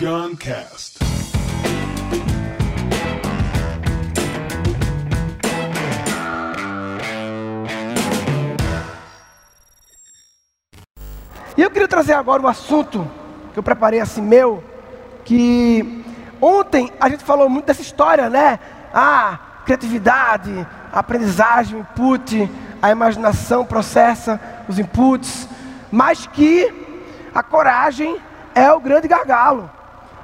Beyond Cast. E eu queria trazer agora um assunto que eu preparei assim meu, que ontem a gente falou muito dessa história, né? Ah, criatividade, aprendizagem, input, a imaginação processa os inputs, mas que a coragem é o grande gargalo.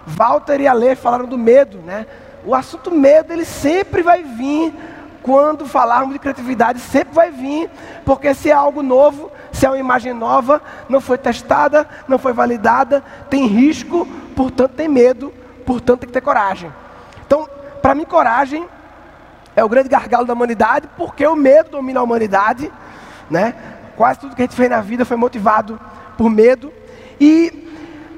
Walter e Ale falaram do medo, né? O assunto medo ele sempre vai vir quando falarmos de criatividade, sempre vai vir, porque se é algo novo, se é uma imagem nova, não foi testada, não foi validada, tem risco, portanto tem medo, portanto tem que ter coragem. Então, para mim, coragem é o grande gargalo da humanidade, porque o medo domina a humanidade, né? Quase tudo que a gente fez na vida foi motivado por medo. E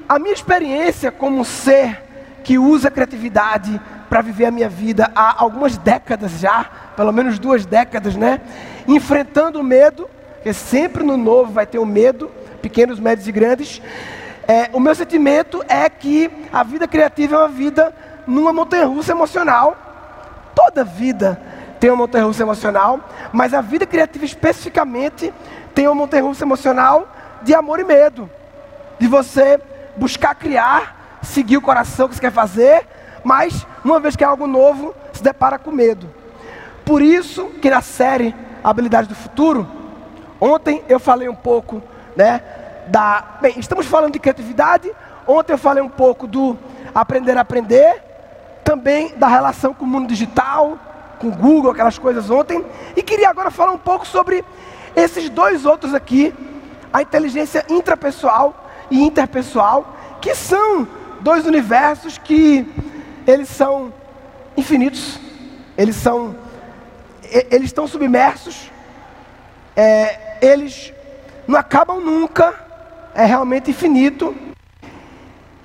a minha experiência como ser que usa a criatividade para viver a minha vida há algumas décadas já, pelo menos duas décadas, né? Enfrentando o medo, porque sempre no novo vai ter o medo, pequenos, médios e grandes. É, o meu sentimento é que a vida criativa é uma vida numa montanha-russa emocional. Toda vida tem uma montanha-russa emocional, mas a vida criativa especificamente tem uma montanha-russa emocional de amor e medo, de você buscar criar, seguir o coração que você quer fazer, mas uma vez que é algo novo, se depara com medo. Por isso que na série Habilidades do Futuro, ontem eu falei um pouco, né, da, bem, estamos falando de criatividade, ontem eu falei um pouco do aprender a aprender, também da relação com o mundo digital, com Google, aquelas coisas ontem, e queria agora falar um pouco sobre esses dois outros aqui, a inteligência intrapessoal e interpessoal, que são dois universos que eles são infinitos, eles são, eles estão submersos, é, eles não acabam nunca, é realmente infinito.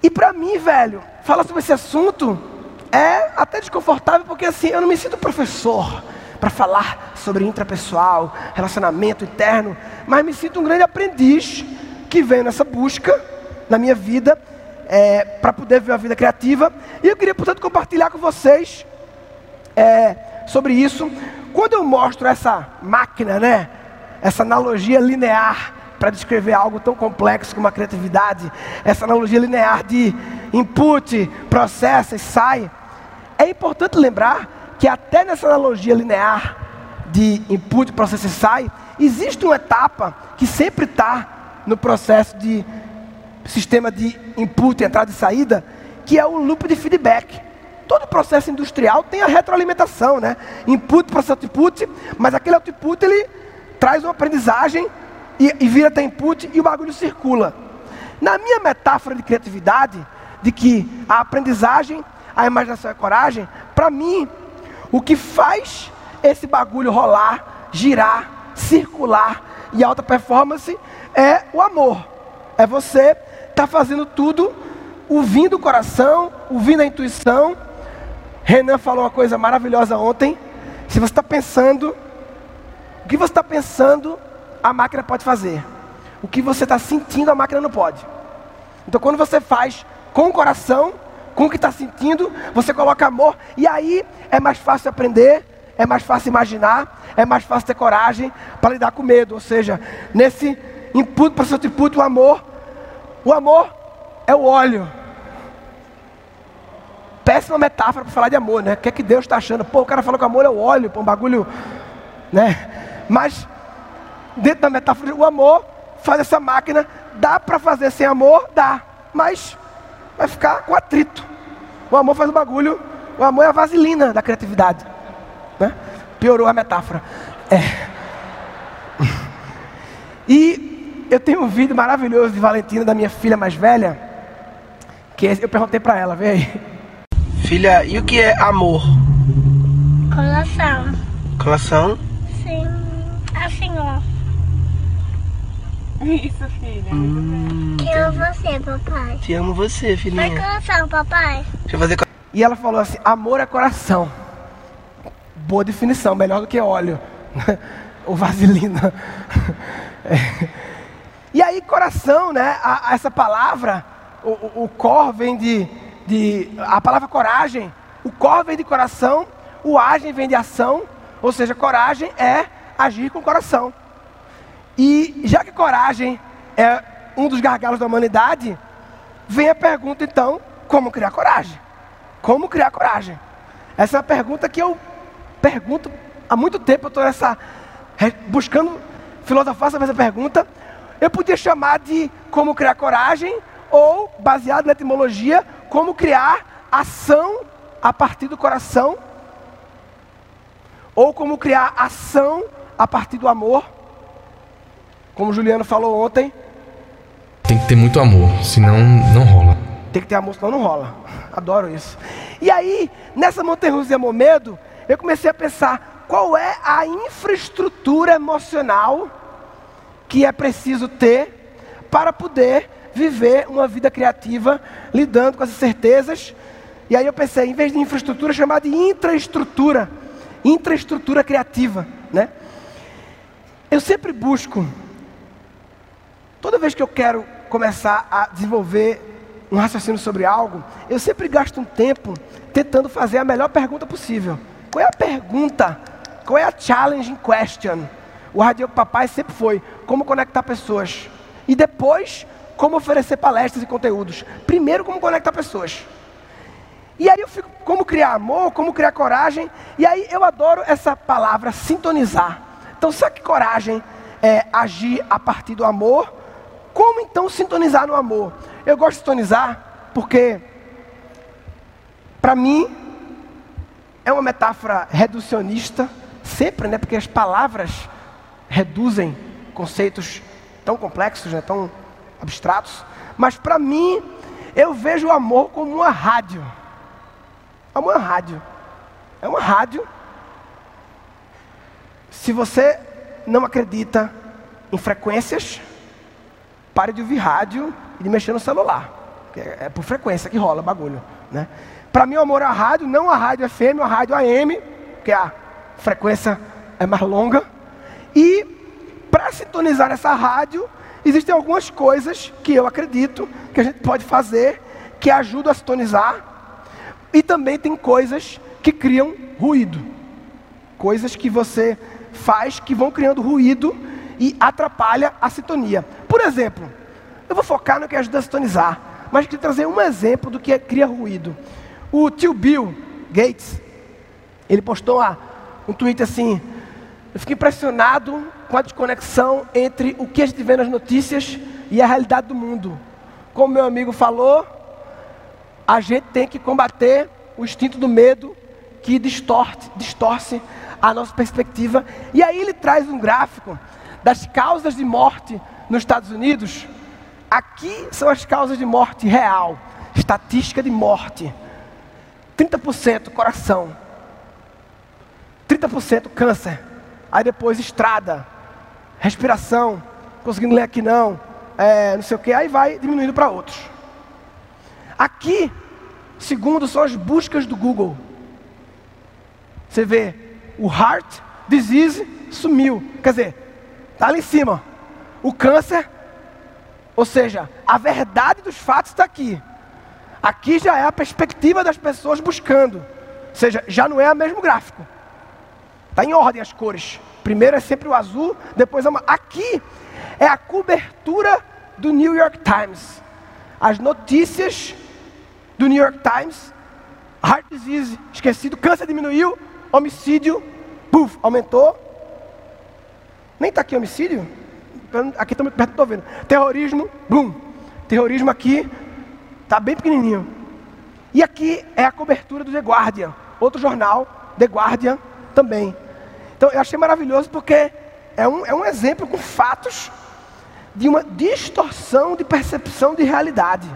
E para mim, velho, falar sobre esse assunto é até desconfortável, porque assim, eu não me sinto professor para falar sobre intrapessoal, relacionamento interno, mas me sinto um grande aprendiz que veio nessa busca na minha vida é, para poder viver uma vida criativa. E eu queria, portanto, compartilhar com vocês é, sobre isso. Quando eu mostro essa máquina, né, essa analogia linear para descrever algo tão complexo como a criatividade, essa analogia linear de input, processa e sai, é importante lembrar que até nessa analogia linear de input, processo e sai, existe uma etapa que sempre está no processo de sistema de input, entrada e saída, que é o loop de feedback. Todo processo industrial tem a retroalimentação, né? Input, processo output, mas aquele output ele traz uma aprendizagem e, e vira até input e o bagulho circula. Na minha metáfora de criatividade, de que a aprendizagem, a imaginação e a coragem, para mim, o que faz esse bagulho rolar, girar, circular e alta performance é o amor. É você estar tá fazendo tudo ouvindo o coração, ouvindo a intuição. Renan falou uma coisa maravilhosa ontem. Se você está pensando, o que você está pensando, a máquina pode fazer. O que você está sentindo, a máquina não pode. Então, quando você faz com o coração, com o que está sentindo, você coloca amor, e aí é mais fácil aprender, é mais fácil imaginar, é mais fácil ter coragem para lidar com medo. Ou seja, nesse input para input, o amor, o amor é o óleo. Péssima metáfora para falar de amor, né? O que é que Deus está achando? Pô, o cara falou que amor é o óleo, pô, um bagulho, né? Mas, dentro da metáfora, o amor faz essa máquina, dá para fazer sem amor? Dá, mas vai ficar com atrito. O amor faz o bagulho, o amor é a vaselina da criatividade. Né? Piorou a metáfora. É. E eu tenho um vídeo maravilhoso de Valentina, da minha filha mais velha, que eu perguntei para ela, vê aí. Filha, e o que é amor? Colação. Colação? Sim. Assim, ó. Isso, filha. Hum, Que amo você, papai. te amo você, filhinha. colação, papai. Deixa eu fazer. E ela falou assim: amor é coração. Boa definição, melhor do que óleo. Ou vaselina. É. E aí, coração, né? a- a essa palavra, o, o, o cor vem de, de. A palavra coragem. O cor vem de coração, o agem vem de ação. Ou seja, coragem é agir com o coração. E já que coragem é um dos gargalos da humanidade, vem a pergunta então: como criar coragem? Como criar coragem? Essa é a pergunta que eu pergunto há muito tempo. Eu estou buscando filosofar sobre essa pergunta. Eu podia chamar de como criar coragem ou, baseado na etimologia, como criar ação a partir do coração ou como criar ação a partir do amor. Como o Juliano falou ontem. Tem que ter muito amor, senão não rola. Tem que ter amor, senão não rola. Adoro isso. E aí, nessa montanha russa de amor medo, eu comecei a pensar qual é a infraestrutura emocional que é preciso ter para poder viver uma vida criativa, lidando com essas certezas. E aí eu pensei, em vez de infraestrutura, chamar de intraestrutura, infraestrutura criativa, né? Eu sempre busco, toda vez que eu quero começar a desenvolver um raciocínio sobre algo, eu sempre gasto um tempo tentando fazer a melhor pergunta possível. Qual é a pergunta? Qual é a challenge question? O Radio Papai sempre foi como conectar pessoas. E depois, como oferecer palestras e conteúdos. Primeiro, como conectar pessoas. E aí eu fico, como criar amor, como criar coragem. E aí eu adoro essa palavra, sintonizar. Então, sabe que coragem é agir a partir do amor? Como então sintonizar no amor? Eu gosto de sintonizar porque, para mim, é uma metáfora reducionista, sempre, né? Porque as palavras reduzem conceitos tão complexos, né? tão abstratos. Mas para mim, eu vejo o amor como uma rádio. É uma rádio. É uma rádio. Se você não acredita em frequências, pare de ouvir rádio e de mexer no celular. É, é por frequência que rola bagulho. Né? Para mim, o amor é a rádio, não a rádio FM, a rádio AM, que a frequência é mais longa. E para sintonizar essa rádio, existem algumas coisas que eu acredito que a gente pode fazer que ajudam a sintonizar. E também tem coisas que criam ruído. Coisas que você faz que vão criando ruído e atrapalha a sintonia. Por exemplo, eu vou focar no que ajuda a sintonizar, mas queria trazer um exemplo do que cria ruído. O tio Bill Gates, ele postou um tweet assim: eu fiquei impressionado com a desconexão entre o que a gente vê nas notícias e a realidade do mundo. Como meu amigo falou, a gente tem que combater o instinto do medo que distorce, distorce a nossa perspectiva. E aí ele traz um gráfico das causas de morte nos Estados Unidos. Aqui são as causas de morte real, estatística de morte. 30% coração, 30% câncer, aí depois estrada, respiração, conseguindo ler aqui não, é, não sei o que, aí vai diminuindo para outros. Aqui, segundo são as buscas do Google. Você vê, o heart disease sumiu. Quer dizer, está ali em cima. O câncer, ou seja, a verdade dos fatos está aqui. Aqui já é a perspectiva das pessoas buscando. Ou seja, já não é o mesmo gráfico. Está em ordem as cores. Primeiro é sempre o azul, depois é uma. Aqui é a cobertura do New York Times. As notícias do New York Times. Heart disease, esquecido, câncer diminuiu, homicídio, puf, aumentou. Nem está aqui homicídio. Aqui está muito perto, estou vendo. Terrorismo, bum. Terrorismo aqui está bem pequenininho. E aqui é a cobertura do The Guardian, outro jornal, The Guardian também. Então eu achei maravilhoso porque é um, é um exemplo com fatos de uma distorção de percepção de realidade.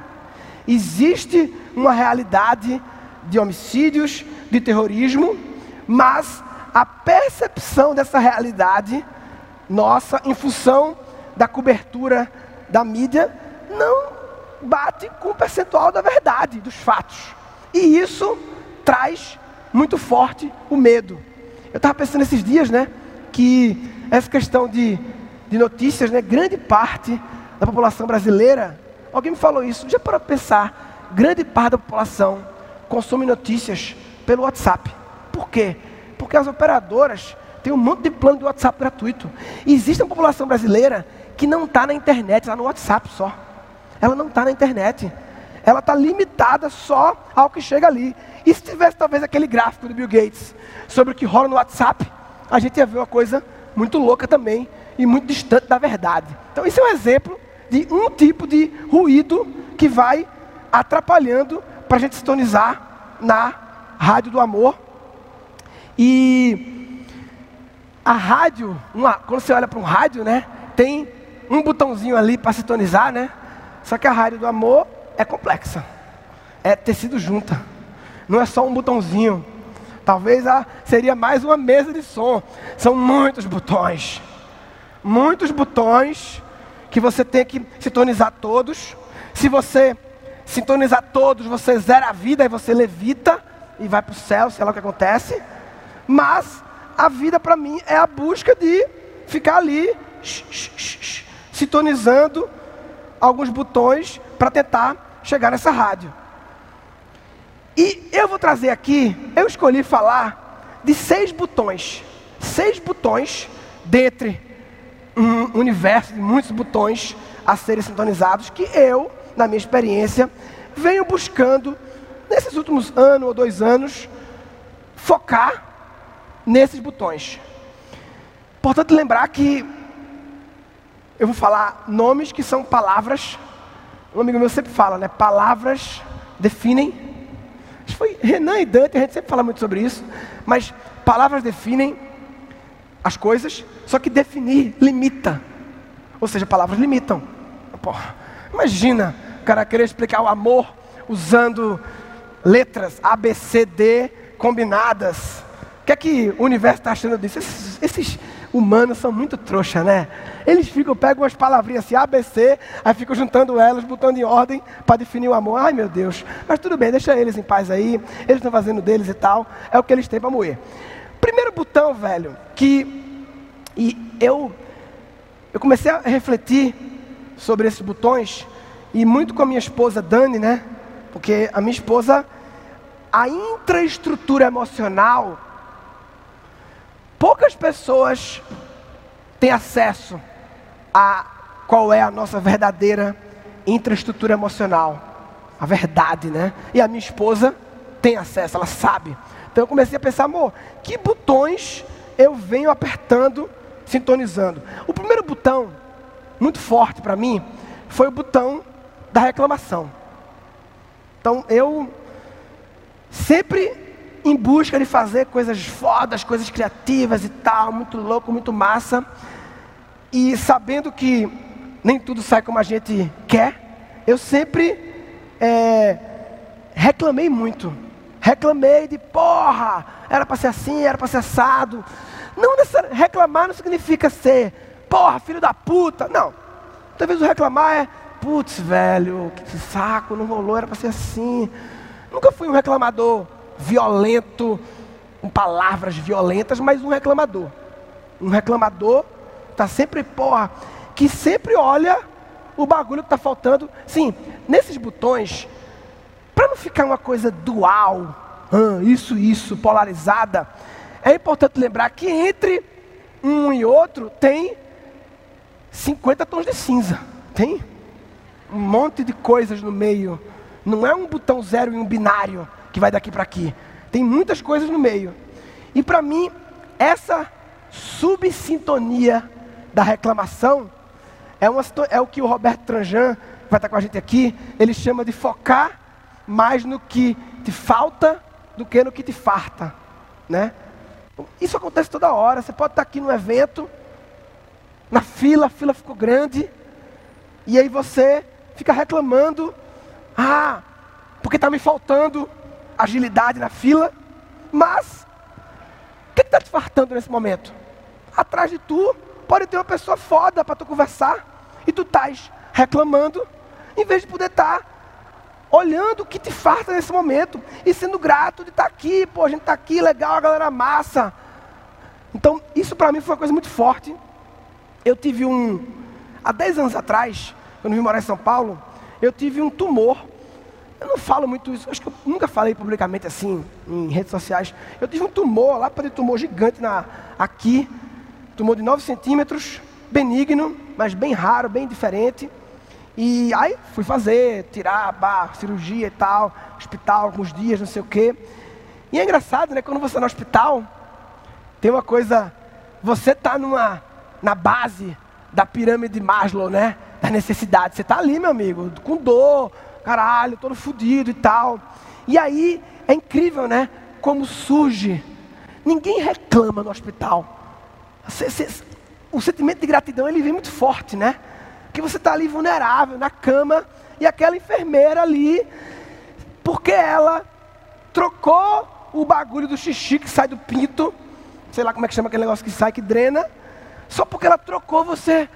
Existe uma realidade de homicídios, de terrorismo, mas a percepção dessa realidade nossa, em função da cobertura da mídia, não bate com o percentual da verdade, dos fatos. E isso traz muito forte o medo. Eu estava pensando esses dias, né, que essa questão de, de notícias, né, grande parte da população brasileira Alguém me falou isso. Já para pensar, grande parte da população consome notícias pelo WhatsApp. Por quê? Porque as operadoras têm um monte de plano de WhatsApp gratuito. E existe uma população brasileira que não está na internet, está no WhatsApp só. Ela não está na internet. Ela está limitada só ao que chega ali. E se tivesse talvez aquele gráfico do Bill Gates sobre o que rola no WhatsApp, a gente ia ver uma coisa muito louca também e muito distante da verdade. Então, isso é um exemplo de um tipo de ruído que vai atrapalhando para a gente sintonizar na rádio do amor. E a rádio, uma, quando você olha para um rádio, né, tem um botãozinho ali para sintonizar, né? Só que a rádio do amor é complexa. É tecido junta. Não é só um botãozinho. Talvez a, seria mais uma mesa de som. São muitos botões. Muitos botões que você tem que sintonizar todos. Se você sintonizar todos, você zera a vida e você levita e vai para o céu, sei lá o que acontece. Mas a vida para mim é a busca de ficar ali sh, sh, sh, sintonizando alguns botões para tentar chegar nessa rádio. E eu vou trazer aqui, eu escolhi falar de seis botões. Seis botões dentre um universo de muitos botões a serem sintonizados que eu, na minha experiência, venho buscando nesses últimos ano ou dois anos focar nesses botões. Importante lembrar que eu vou falar nomes que são palavras. Um amigo meu sempre fala, né? Palavras definem. Acho que foi Renan e Dante, a gente sempre fala muito sobre isso. Mas palavras definem as coisas, só que definir limita. Ou seja, palavras limitam. Porra, imagina o cara querer explicar o amor usando letras A, B, C, D combinadas. O que é que o universo está achando disso? Esses, esses humanos são muito trouxa, né? Eles ficam, pegam umas palavrinhas assim, ABC, aí ficam juntando elas, botando em ordem para definir o amor. Ai meu Deus, mas tudo bem, deixa eles em paz aí, eles estão fazendo deles e tal, é o que eles têm para moer. Primeiro botão, velho, que e eu, eu comecei a refletir sobre esses botões, e muito com a minha esposa Dani, né? Porque a minha esposa, a infraestrutura emocional Poucas pessoas têm acesso a qual é a nossa verdadeira infraestrutura emocional. A verdade, né? E a minha esposa tem acesso, ela sabe. Então eu comecei a pensar, amor, que botões eu venho apertando, sintonizando? O primeiro botão, muito forte para mim, foi o botão da reclamação. Então eu sempre em busca de fazer coisas fodas, coisas criativas e tal, muito louco, muito massa. E sabendo que nem tudo sai como a gente quer, eu sempre é, reclamei muito. Reclamei de porra, era para ser assim, era para ser assado. Não reclamar não significa ser porra, filho da puta. Não. Talvez o reclamar é, putz, velho, que saco, não rolou, era para ser assim. Nunca fui um reclamador violento, com palavras violentas, mas um reclamador. Um reclamador está sempre, porra, que sempre olha o bagulho que está faltando. Sim, nesses botões, para não ficar uma coisa dual, isso, isso, polarizada, é importante lembrar que entre um e outro tem 50 tons de cinza. Tem um monte de coisas no meio. Não é um botão zero e um binário que vai daqui para aqui. Tem muitas coisas no meio. E para mim, essa subsintonia da reclamação é, uma, é o que o Roberto Tranjan, vai estar com a gente aqui, ele chama de focar mais no que te falta do que no que te farta, né? Isso acontece toda hora. Você pode estar aqui no evento, na fila, a fila ficou grande, e aí você fica reclamando, ah, porque está me faltando agilidade na fila, mas o que está te fartando nesse momento? Atrás de tu pode ter uma pessoa foda para tu conversar e tu estás reclamando, em vez de poder estar tá olhando o que te farta nesse momento e sendo grato de estar tá aqui, pô, a gente está aqui, legal, a galera massa. Então, isso para mim foi uma coisa muito forte. Eu tive um, há 10 anos atrás, quando vim morar em São Paulo, eu tive um tumor. Eu não falo muito isso, acho que eu nunca falei publicamente assim, em redes sociais. Eu tive um tumor, lá para tumor gigante na, aqui, tumor de 9 centímetros, benigno, mas bem raro, bem diferente. E aí fui fazer, tirar, bah, cirurgia e tal, hospital alguns dias, não sei o quê. E é engraçado, né? Quando você está no hospital, tem uma coisa, você está numa, na base da pirâmide de Maslow, né? Da necessidade. Você está ali, meu amigo, com dor, caralho, todo fodido e tal. E aí é incrível, né? Como surge. Ninguém reclama no hospital. O sentimento de gratidão ele vem muito forte, né? Que você está ali vulnerável na cama e aquela enfermeira ali, porque ela trocou o bagulho do xixi que sai do pinto, sei lá como é que chama aquele negócio que sai, que drena, só porque ela trocou você.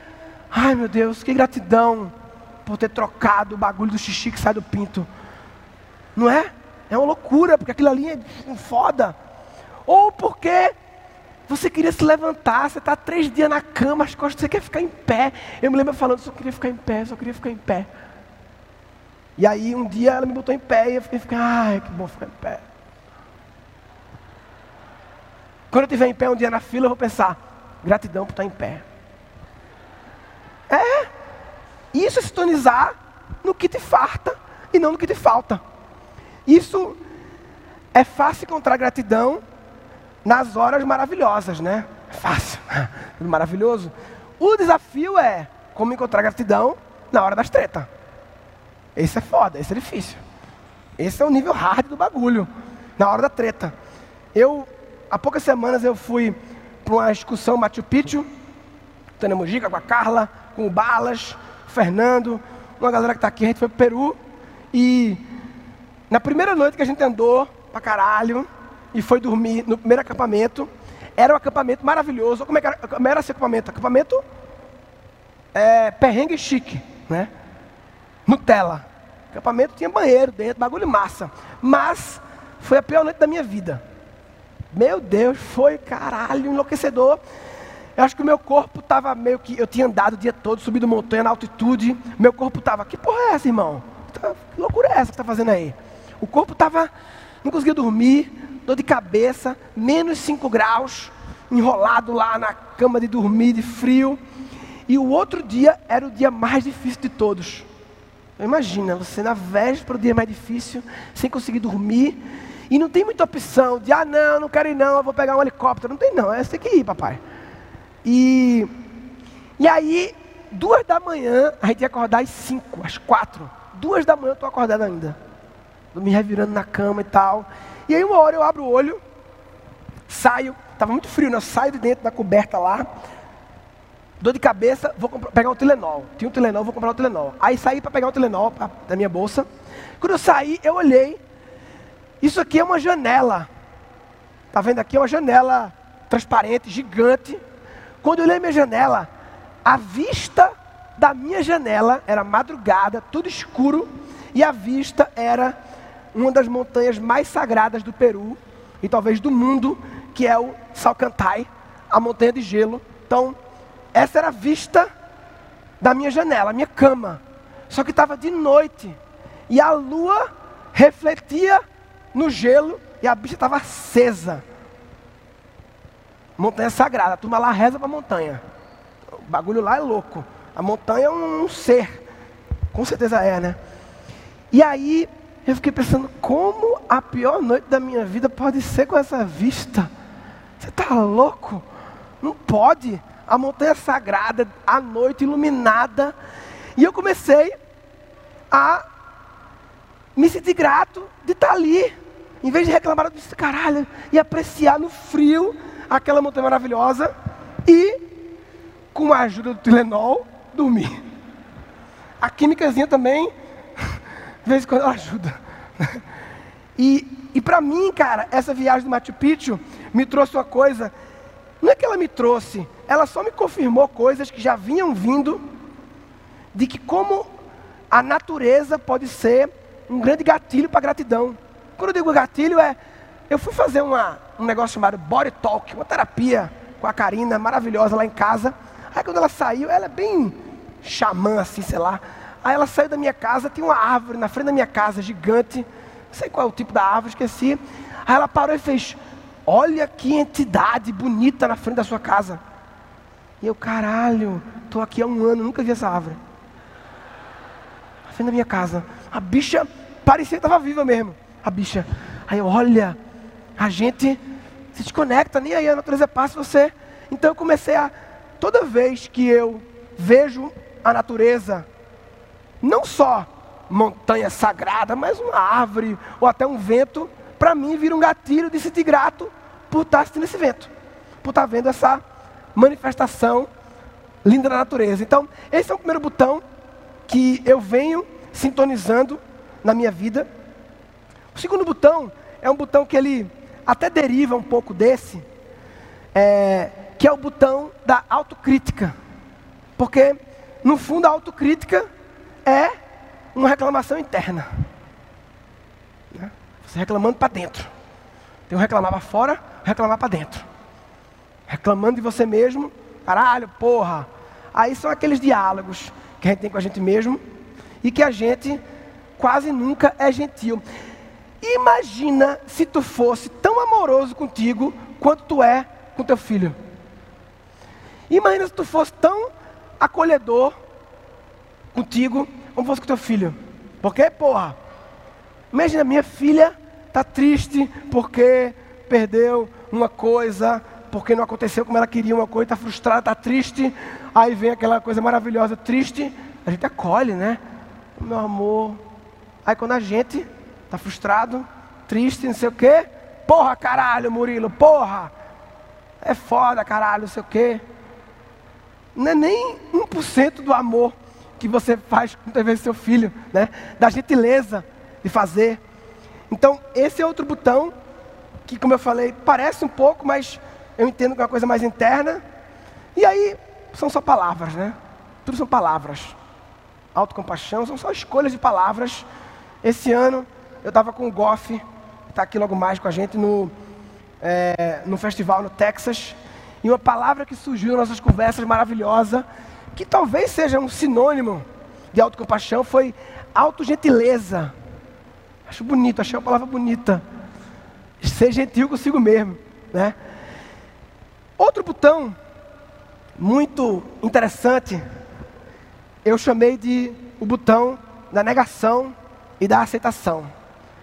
Ai meu Deus, que gratidão por ter trocado o bagulho do xixi que sai do pinto. Não é? É uma loucura, porque aquilo ali é foda. Ou porque você queria se levantar, você está três dias na cama, as costas, você quer ficar em pé. Eu me lembro falando, só queria ficar em pé, só queria ficar em pé. E aí um dia ela me botou em pé e eu fiquei, ai, que bom ficar em pé. Quando eu estiver em pé um dia na fila, eu vou pensar, gratidão por estar em pé. É. Isso é sintonizar no que te farta e não no que te falta. Isso é fácil encontrar gratidão nas horas maravilhosas, né? É fácil, maravilhoso. O desafio é como encontrar gratidão na hora das tretas. Esse é foda, esse é difícil. Esse é o nível hard do bagulho, na hora da treta. Eu, há poucas semanas, eu fui para uma excursão Machu Picchu, Tânia Mojica, com a Carla, com o Balas, Fernando, uma galera que está aqui, a gente foi para o Peru. E na primeira noite que a gente andou pra caralho, e foi dormir no primeiro acampamento, era um acampamento maravilhoso. Como, é era, como era esse acampamento? Acampamento é, perrengue chique, né? Nutella. Acampamento tinha banheiro dentro, bagulho massa. Mas foi a pior noite da minha vida. Meu Deus, foi caralho, enlouquecedor. Eu acho que o meu corpo estava meio que. Eu tinha andado o dia todo, subido montanha na altitude. Meu corpo estava. Que porra é essa, irmão? Tá, que loucura é essa que está fazendo aí? O corpo estava. Não conseguia dormir, dor de cabeça, menos 5 graus, enrolado lá na cama de dormir, de frio. E o outro dia era o dia mais difícil de todos. Imagina, você na véspera do dia mais difícil, sem conseguir dormir, e não tem muita opção de, ah, não, não quero ir não, eu vou pegar um helicóptero. Não tem não, é você tem que ir, papai. E, e aí, duas da manhã, a gente ia acordar às cinco, às quatro. Duas da manhã eu estou acordado ainda. Me revirando na cama e tal. E aí uma hora eu abro o olho, saio, estava muito frio, né? Eu saio de dentro da coberta lá, dor de cabeça, vou pegar um Tilenol. Tinha um Tilenol, vou comprar um Tilenol. Aí saí para pegar um Tilenol pra, da minha bolsa. Quando eu saí, eu olhei. Isso aqui é uma janela. Tá vendo aqui? É uma janela transparente, gigante. Quando eu olhei minha janela, a vista da minha janela era madrugada, tudo escuro, e a vista era uma das montanhas mais sagradas do Peru e talvez do mundo, que é o Salcantay, a montanha de gelo. Então, essa era a vista da minha janela, a minha cama. Só que estava de noite e a lua refletia no gelo e a bicha estava acesa. Montanha sagrada, a turma lá reza para a montanha. O bagulho lá é louco. A montanha é um, ser. Com certeza é, né? E aí eu fiquei pensando, como a pior noite da minha vida pode ser com essa vista? Você está louco? Não pode. A montanha sagrada, a noite iluminada. E eu comecei a me sentir grato de estar tá ali. Em vez de reclamar, eu disse, caralho, e apreciar no frio aquela montanha maravilhosa. E, com a ajuda do Tilenol, dormir. A químicazinha também de vez em quando ela ajuda. E, e para mim, cara, essa viagem do Machu Picchu me trouxe uma coisa. Não é que ela me trouxe, ela só me confirmou coisas que já vinham vindo, de que como a natureza pode ser um grande gatilho para gratidão. Quando eu digo gatilho é, eu fui fazer uma, um negócio chamado Body Talk, uma terapia com a Karina, maravilhosa lá em casa. Aí quando ela saiu, ela é bem xamã assim, sei lá. Aí ela saiu da minha casa, tinha uma árvore na frente da minha casa, gigante. Não sei qual é o tipo da árvore, esqueci. Aí ela parou e fez: Olha que entidade bonita na frente da sua casa. E eu, caralho, estou aqui há um ano, nunca vi essa árvore. Na frente da minha casa. A bicha parecia que estava viva mesmo. A bicha. Aí eu, olha, a gente se desconecta, nem aí a natureza passa você. Então eu comecei a, toda vez que eu vejo a natureza, não só montanha sagrada, mas uma árvore ou até um vento, para mim vira um gatilho de sentir grato por estar assistindo esse vento, por estar vendo essa manifestação linda da natureza. Então, esse é o primeiro botão que eu venho sintonizando na minha vida. O segundo botão é um botão que ele até deriva um pouco desse, é, que é o botão da autocrítica. Porque, no fundo, a autocrítica é uma reclamação interna. Né? Você reclamando para dentro. Tem um reclamar para fora, reclamar para dentro. Reclamando de você mesmo, caralho, porra. Aí são aqueles diálogos que a gente tem com a gente mesmo e que a gente quase nunca é gentil. Imagina se tu fosse tão amoroso contigo quanto tu é com teu filho. Imagina se tu fosse tão acolhedor contigo como fosse com teu filho. Porque, porra, imagina minha filha tá triste porque perdeu uma coisa, porque não aconteceu como ela queria uma coisa, está frustrada, está triste. Aí vem aquela coisa maravilhosa, triste, a gente acolhe, né? Meu amor. Aí quando a gente Está frustrado, triste, não sei o quê. Porra, caralho, Murilo, porra. É foda, caralho, não sei o quê. Não é nem 1% do amor que você faz com TV seu filho, né? Da gentileza de fazer. Então, esse é outro botão que, como eu falei, parece um pouco, mas eu entendo que é uma coisa mais interna. E aí, são só palavras, né? Tudo são palavras. Autocompaixão são só escolhas de palavras. Esse ano, eu estava com o Goff, está aqui logo mais com a gente, no, é, no festival no Texas. E uma palavra que surgiu nas nossas conversas maravilhosa, que talvez seja um sinônimo de autocompaixão, foi autogentileza. Acho bonito, achei uma palavra bonita. Ser gentil consigo mesmo, né? Outro botão muito interessante, eu chamei de o botão da negação e da aceitação.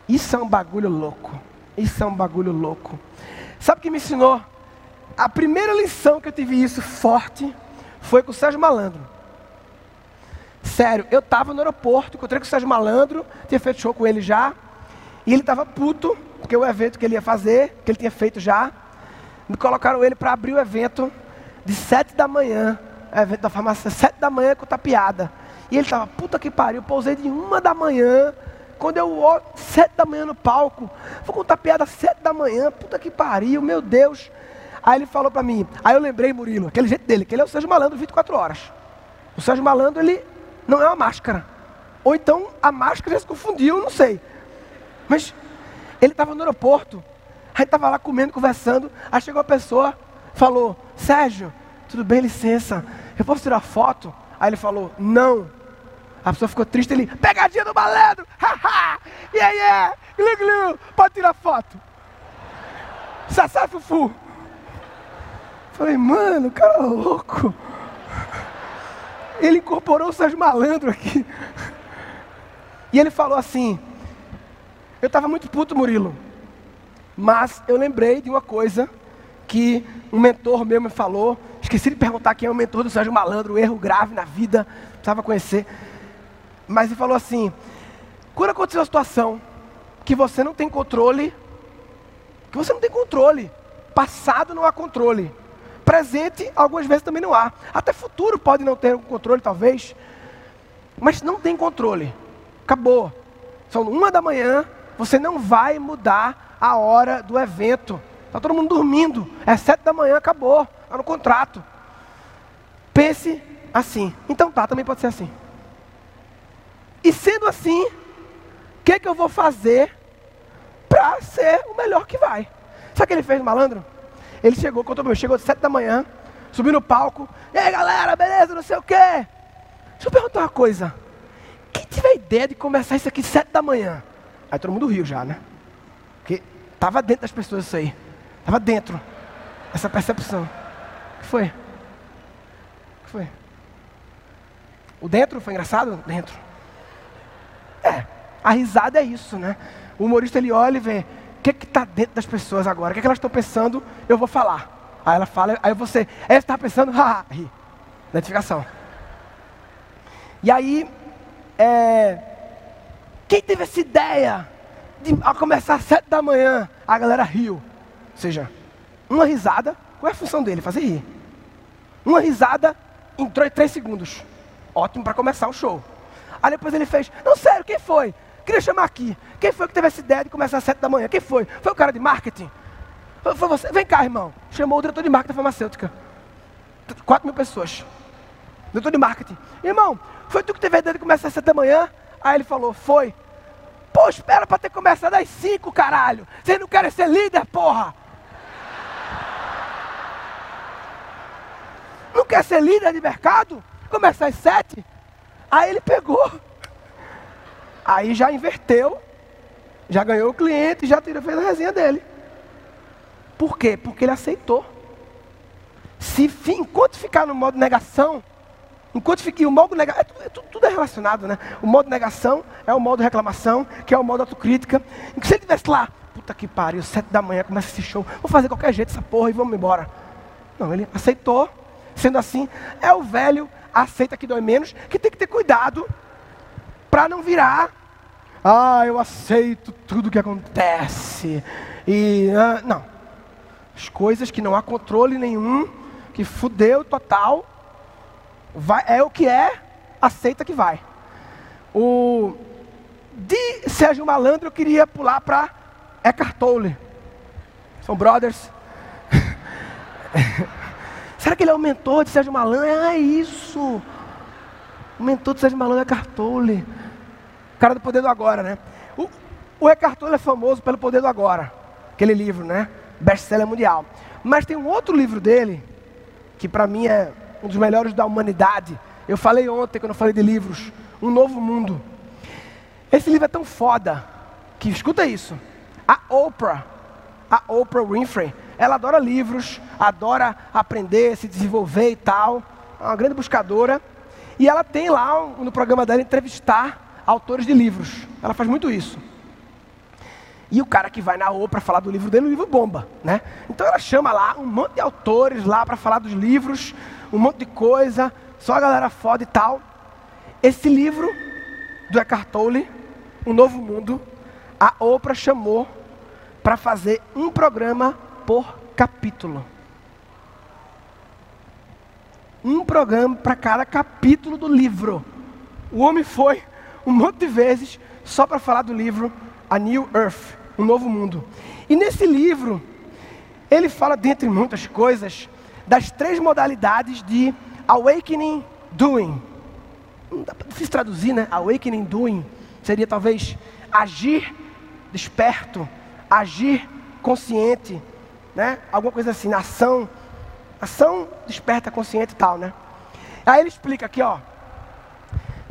Isso é um bagulho louco. Isso é um bagulho louco. Sabe o que me ensinou? A primeira lição que eu tive isso forte foi com o Sérgio Malandro. Sério, eu estava no aeroporto, encontrei com o Sérgio Malandro, tinha feito show com ele já, e ele estava puto, porque o evento que ele ia fazer, que ele tinha feito já, me colocaram ele para abrir o evento de sete da manhã, evento da farmácia, sete da manhã com tapiada. E ele estava, puta que pariu, pousei de uma da manhã quando eu sete da manhã no palco, vou contar piada sete da manhã, puta que pariu, meu Deus. Aí ele falou para mim, aí eu lembrei Murilo, aquele jeito dele, que ele é o Sérgio Malandro 24 horas. O Sérgio Malandro, ele não é uma máscara. Ou então a máscara já se confundiu, não sei. Mas ele estava no aeroporto, aí estava lá comendo, conversando, aí chegou uma pessoa, falou, Sérgio, tudo bem, licença, eu posso tirar foto? Aí ele falou, não. A pessoa ficou triste, ele, pegadinha do malandro, haha, yeah, yeah, glu, glu, pode tirar foto. Sassá Fufu. Falei, mano, o cara é louco. Ele incorporou o Sérgio Malandro aqui. E ele falou assim, eu estava muito puto, Murilo, mas eu lembrei de uma coisa que um mentor meu me falou, esqueci de perguntar quem é o mentor do Sérgio Malandro, um erro grave na vida, precisava conhecer. Mas ele falou assim: quando acontecer uma situação que você não tem controle, que você não tem controle, passado não há controle, presente algumas vezes também não há, até futuro pode não ter controle talvez, mas não tem controle, acabou. São uma da manhã, você não vai mudar a hora do evento. Está todo mundo dormindo, é sete da manhã, acabou, está no contrato. Pense assim. Então tá, também pode ser assim. E sendo assim, o que, que eu vou fazer para ser o melhor que vai? Sabe o que ele fez, malandro? Ele chegou, contou meu, chegou às sete da manhã, subiu no palco, e aí galera, beleza, não sei o quê. Deixa eu perguntar uma coisa. a ideia de começar isso aqui sete da manhã? Aí todo mundo riu já, né? Porque estava dentro das pessoas isso aí. Estava dentro. Essa percepção. O que foi? O que foi? O dentro foi engraçado? Dentro. É, a risada é isso, né? O humorista ele olha e vê o que está dentro das pessoas agora, o que, é que elas estão pensando, eu vou falar. Aí ela fala, aí você, aí você está pensando, haha, ri. Identificação. E aí, é, quem teve essa ideia de começar às sete da manhã, a galera riu. Ou seja, uma risada, qual é a função dele? Fazer rir. Uma risada entrou em três segundos. Ótimo para começar o show. Aí depois ele fez, não sério, quem foi? Queria chamar aqui. Quem foi que teve essa ideia de começar às sete da manhã? Quem foi? Foi o cara de marketing? Foi, você? Vem cá, irmão. Chamou o diretor de marketing da farmacêutica. Quatro mil pessoas. Diretor de marketing. Irmão, foi tu que teve a ideia de começar às sete da manhã? Aí ele falou, foi. Pô, espera para ter começado às cinco, caralho. Vocês não querem ser líder, porra? Não quer ser líder de mercado? Começar às sete? Aí ele pegou. Aí já inverteu, já ganhou o cliente, já fez a resenha dele. Por quê? Porque ele aceitou. Se enquanto ficar no modo negação, enquanto ficar o modo negação, é, é, tudo é relacionado, né? O modo negação é o modo reclamação, que é o modo autocrítica. E se ele estivesse lá, puta que pariu, sete da manhã começa esse show, vou fazer qualquer jeito essa porra e vamos embora. Não, ele aceitou. Sendo assim, é o velho aceita que dói menos, que tem que ter cuidado para não virar. Ah, eu aceito tudo que acontece. E ah, não. As coisas que não há controle nenhum, que fudeu total, vai, é o que é, aceita que vai. O de Sérgio Malandro eu queria pular para Eckhart Tolle. São brothers. Será que ele é o mentor de Sérgio Malandro? Ah, é isso. O mentor de Sérgio Malandro é Eckhart Tolle. O cara do Poder do Agora, né? O, o Eckhart Tolle é famoso pelo Poder do Agora. Aquele livro, né? Best-seller mundial. Mas tem um outro livro dele, que para mim é um dos melhores da humanidade. Eu falei ontem, quando eu falei de livros. Um Novo Mundo. Esse livro é tão foda, que escuta isso. A Oprah, a Oprah Winfrey, ela adora livros, adora aprender, se desenvolver e tal. É uma grande buscadora. E ela tem lá no programa dela entrevistar autores de livros. Ela faz muito isso. E o cara que vai na O para falar do livro dele, o livro bomba, né? Então ela chama lá um monte de autores lá para falar dos livros, um monte de coisa, só a galera foda e tal. Esse livro do Eckhart Tolle, O Novo Mundo, a Oprah chamou para fazer um programa por capítulo. Um programa para cada capítulo do livro. O homem foi um monte de vezes só para falar do livro A New Earth, um novo mundo. E nesse livro, ele fala, dentre muitas coisas, das três modalidades de awakening doing. Não dá difícil traduzir, né? Awakening doing seria talvez agir desperto, agir consciente, né? Alguma coisa assim, ação, ação desperta consciente e tal, né? Aí ele explica aqui, ó.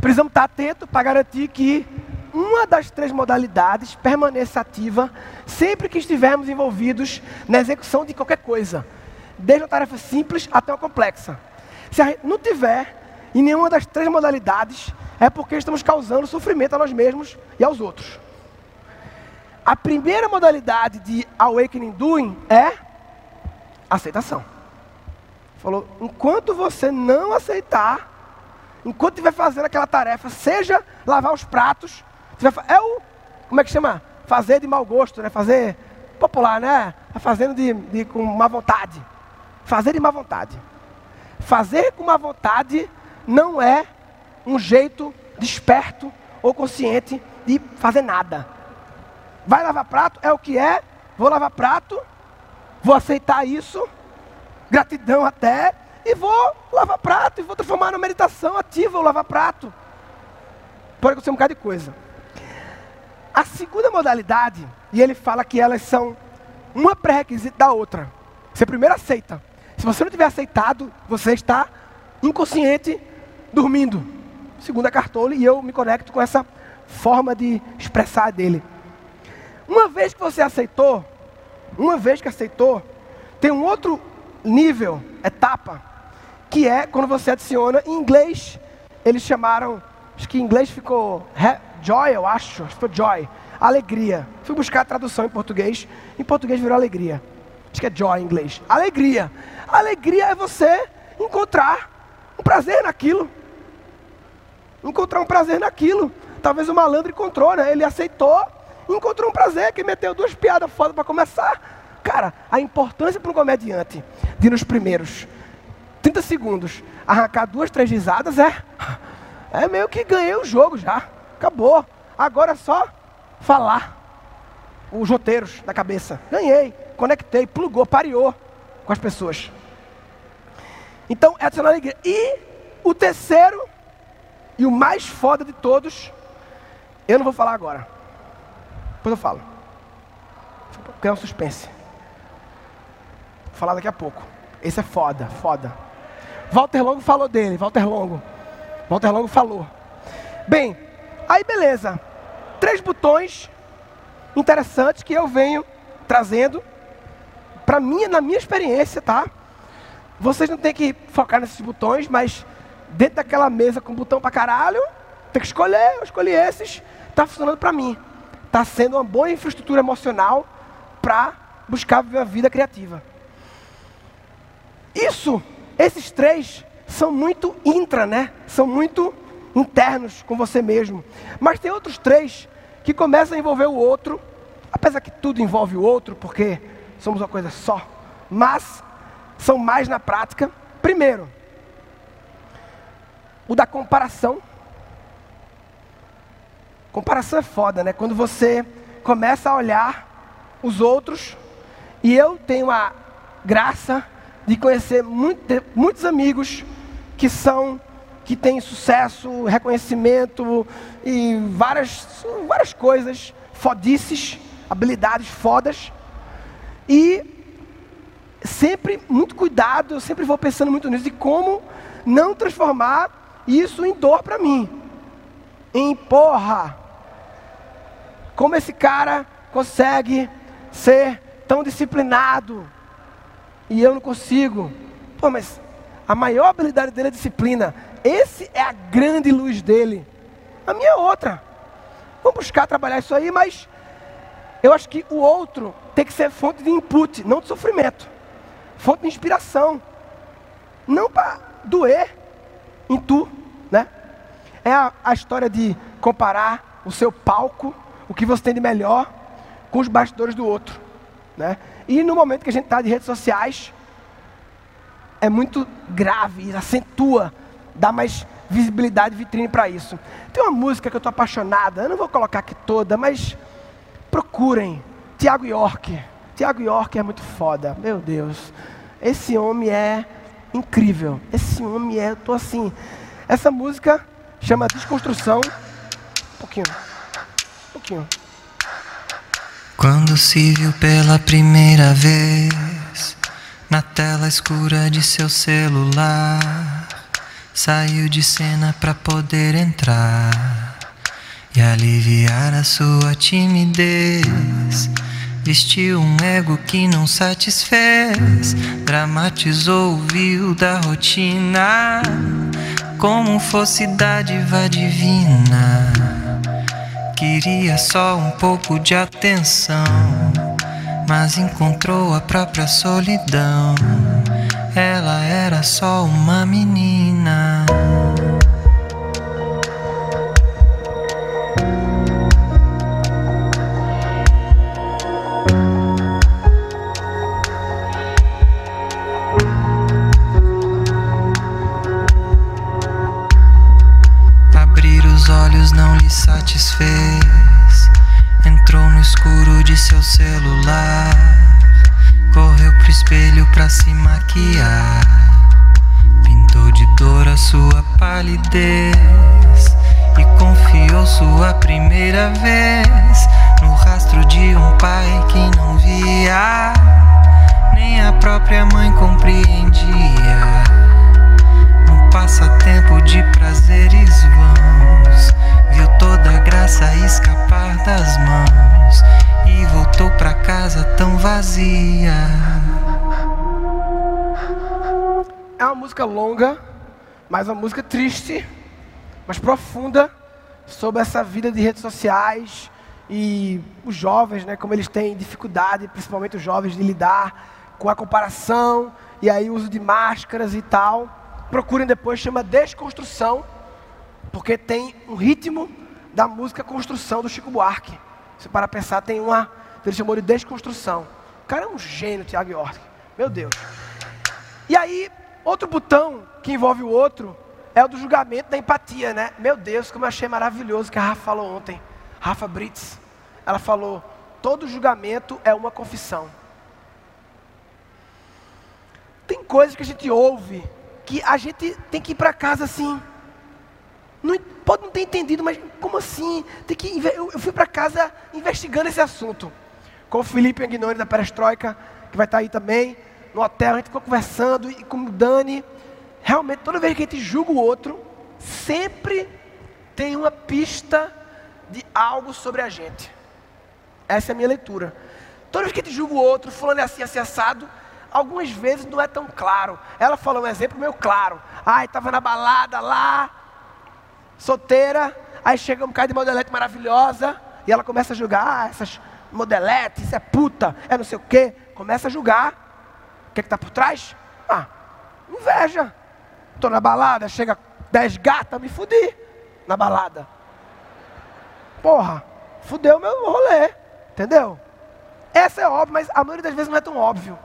Precisamos estar atento para garantir que uma das três modalidades permaneça ativa sempre que estivermos envolvidos na execução de qualquer coisa, desde uma tarefa simples até uma complexa. Se a gente não tiver em nenhuma das três modalidades, é porque estamos causando sofrimento a nós mesmos e aos outros. A primeira modalidade de awakening doing é aceitação. Falou, enquanto você não aceitar, enquanto estiver fazendo aquela tarefa, seja lavar os pratos, é o, como é que chama? Fazer de mau gosto, né? Fazer popular, né? Tá fazendo de, de, com má vontade. Fazer de má vontade. Fazer com má vontade não é um jeito desperto ou consciente de fazer nada. Vai lavar prato? É o que é. Vou lavar prato. Vou aceitar isso. Gratidão até. E vou lavar prato. E vou transformar numa meditação ativa o lavar prato. Pode acontecer um bocado de coisa. A segunda modalidade, e ele fala que elas são uma pré-requisito da outra. Você primeiro aceita. Se você não tiver aceitado, você está inconsciente, dormindo. segundo a Cartole, e eu me conecto com essa forma de expressar dele. Uma vez que você aceitou, uma vez que aceitou, tem um outro nível, etapa, que é quando você adiciona, em inglês, eles chamaram, acho que em inglês ficou joy, eu acho, acho que foi joy, alegria. Fui buscar a tradução em português, em português virou alegria. Acho que é joy em inglês. Alegria. Alegria é você encontrar um prazer naquilo. Encontrar um prazer naquilo. Talvez o malandro encontrou, né? Ele aceitou, encontrou um prazer, que meteu duas piadas foda para começar. Cara, a importância para um comediante de nos primeiros 30 segundos arrancar duas, três risadas é. É meio que ganhei o jogo já. Acabou. Agora é só falar os roteiros da cabeça. Ganhei, conectei, plugou, pareou com as pessoas. Então, é adicionar alegria. E o terceiro, e o mais foda de todos, eu não vou falar agora. Depois eu falo. Porque é um suspense. Vou falar daqui a pouco. Esse é foda, foda. Walter Longo falou dele, Walter Longo. Walter Longo falou. Bem, aí beleza. Três botões interessantes que eu venho trazendo para mim, na minha experiência, tá? Vocês não tem que focar nesses botões, mas dentro daquela mesa com botão para caralho, tem que escolher, eu escolhi esses, está funcionando para mim. Está sendo uma boa infraestrutura emocional para buscar viver uma vida criativa. Isso, esses três, são muito intra, né? São muito internos com você mesmo. Mas tem outros três que começam a envolver o outro, apesar que tudo envolve o outro, porque somos uma coisa só, mas são mais na prática. Primeiro, o da comparação. Comparação é foda, né? Quando você começa a olhar os outros, e eu tenho a graça de conhecer muito, muitos amigos que são que têm sucesso, reconhecimento e várias, várias coisas, fodices, habilidades fodas. E sempre muito cuidado, eu sempre vou pensando muito nisso, de como não transformar isso em dor para mim. Em porra. Como esse cara consegue ser tão disciplinado e eu não consigo? Pô, mas a maior habilidade dele é disciplina. Esse é a grande luz dele. A minha é outra. Vamos buscar trabalhar isso aí, mas eu acho que o outro tem que ser fonte de input, não de sofrimento. Fonte de inspiração. Não para doer em tu, né? É a, a história de comparar o seu palco, o que você tem de melhor, com os bastidores do outro, né? E no momento que a gente está de redes sociais, é muito grave, acentua, dá mais visibilidade vitrine para isso. Tem uma música que eu estou apaixonada, eu não vou colocar aqui toda, mas procurem. Tiago York. Tiago York é muito foda, meu Deus. Esse homem é incrível. Esse homem é, eu tô assim. Essa música chama Desconstrução. Um pouquinho. Quando se viu pela primeira vez na tela escura de seu celular, saiu de cena para poder entrar e aliviar a sua timidez. Vestiu um ego que não satisfez, dramatizou o vil da rotina, como fosse dádiva divina. Queria só um pouco de atenção, mas encontrou a própria solidão. Ela era só uma menina. Satisfez. Entrou no escuro de seu celular. Correu pro espelho pra se maquiar. Pintou de dor a sua palidez. E confiou sua primeira vez no rastro de um pai que não via. Nem a própria mãe compreendia. No passatempo de prazeres vãos. Toda graça escapar das mãos e voltou pra casa tão vazia. É uma música longa, mas uma música triste, mas profunda, sobre essa vida de redes sociais e os jovens, né, como eles têm dificuldade, principalmente os jovens, de lidar com a comparação e aí o uso de máscaras e tal. Procurem depois, chama Desconstrução, porque tem um ritmo da música Construção do Chico Buarque. Se para pensar, tem uma, ele chamou de Desconstrução. O cara é um gênio, Tiago York. Meu Deus. E aí, outro botão que envolve o outro é o do julgamento da empatia, né? Meu Deus, como eu achei maravilhoso que a Rafa falou ontem. Rafa Brits. Ela falou: todo julgamento é uma confissão. Tem coisas que a gente ouve que a gente tem que ir para casa assim. Não, pode não ter entendido, mas como assim? Tem que, eu, eu fui para casa investigando esse assunto. Com o Felipe Aguinoni da Perestroika, que vai estar tá aí também, no hotel, a gente ficou conversando, e com o Dani. Realmente, toda vez que a gente julga o outro, sempre tem uma pista de algo sobre a gente. Essa é a minha leitura. Toda vez que a gente julga o outro, fulano é assim, assim, assado, algumas vezes não é tão claro. Ela falou um exemplo meio claro. Ai, estava na balada lá, solteira, aí chega um cara de modelete maravilhosa, e ela começa a julgar, ah, essas modeletes, isso é puta, é não sei o quê. Começa a julgar. O que é está por trás? Ah, inveja. Estou na balada, chega dez gatas, me fudi na balada. Porra, fudeu meu rolê, entendeu? Essa é óbvio, mas a maioria das vezes não é tão óbvio.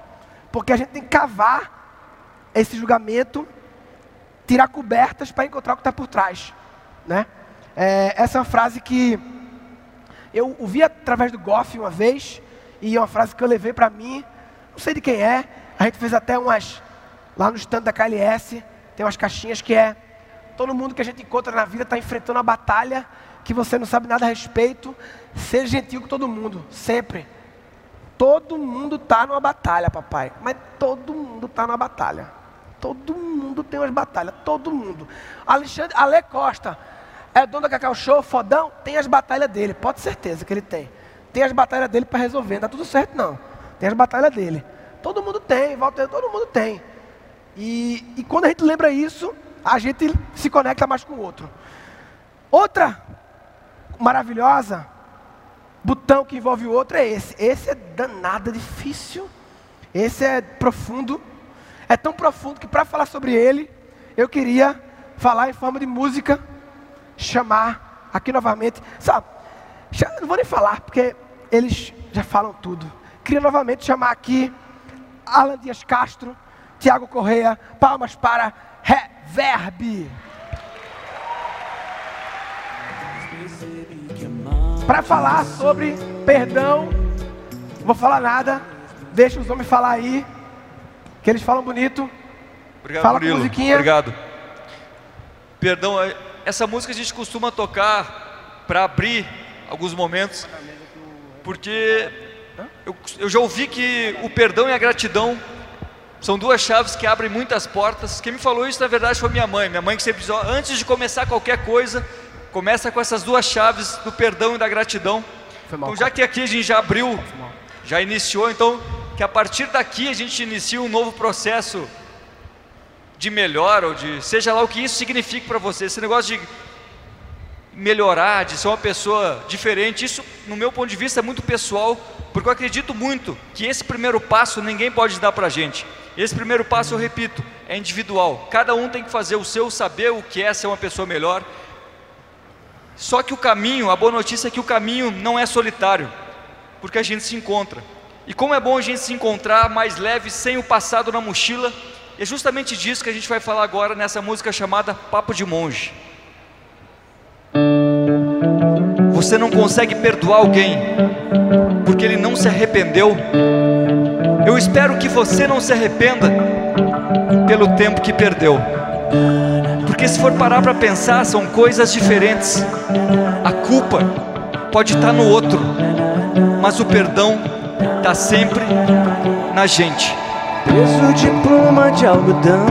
Porque a gente tem que cavar esse julgamento, tirar cobertas para encontrar o que está por trás. Né? É, essa é uma frase que eu ouvi através do Goff uma vez, e é uma frase que eu levei para mim, não sei de quem é, a gente fez até umas, lá no stand da KLS, tem umas caixinhas que é, todo mundo que a gente encontra na vida está enfrentando uma batalha que você não sabe nada a respeito, seja gentil com todo mundo, sempre. Todo mundo está numa batalha, papai. Mas todo mundo está numa batalha. Todo mundo tem umas batalhas. Todo mundo. Alexandre, Ale Costa é dono da Cacau Show, fodão, tem as batalhas dele. Pode certeza que ele tem. Tem as batalhas dele para resolver. Não dá tudo certo, não. Tem as batalhas dele. Todo mundo tem, Walter, todo mundo tem. E, e quando a gente lembra isso, a gente se conecta mais com o outro. Outra maravilhosa botão que envolve o outro é esse. Esse é danado difícil. Esse é profundo. É tão profundo que para falar sobre ele, eu queria falar em forma de música, chamar aqui novamente. Sabe, não vou nem falar, porque eles já falam tudo. Queria novamente chamar aqui Alan Dias Castro, Tiago Correia, palmas para Reverb. para falar sobre perdão. Não vou falar nada. Deixa os homens falar aí. Que eles falam bonito. Obrigado, Fala Murilo. musiquinha. Obrigado. Perdão, é, essa música a gente costuma tocar para abrir alguns momentos. Porque eu, eu já ouvi que o perdão e a gratidão são duas chaves que abrem muitas portas. Quem me falou isso, na verdade, foi minha mãe. Minha mãe que sempre diz, antes de começar qualquer coisa, começa com essas duas chaves do perdão e da gratidão. Então, já que aqui a gente já abriu, já iniciou, então que a partir daqui a gente inicie um novo processo de melhor ou de seja lá o que isso signifique para você. Esse negócio de melhorar, de ser uma pessoa diferente, isso no meu ponto de vista é muito pessoal, porque eu acredito muito que esse primeiro passo ninguém pode dar para a gente. Esse primeiro passo, eu repito, é individual. Cada um tem que fazer o seu, saber o que é ser uma pessoa melhor só que o caminho, a boa notícia é que o caminho não é solitário, porque a gente se encontra. E como é bom a gente se encontrar mais leve, sem o passado na mochila, é justamente disso que a gente vai falar agora nessa música chamada Papo de Monge. Você não consegue perdoar alguém porque ele não se arrependeu. Eu espero que você não se arrependa pelo tempo que perdeu. Porque se for parar para pensar, são coisas diferentes. A culpa pode estar no outro, mas o perdão está sempre na gente. Peso de pluma de algodão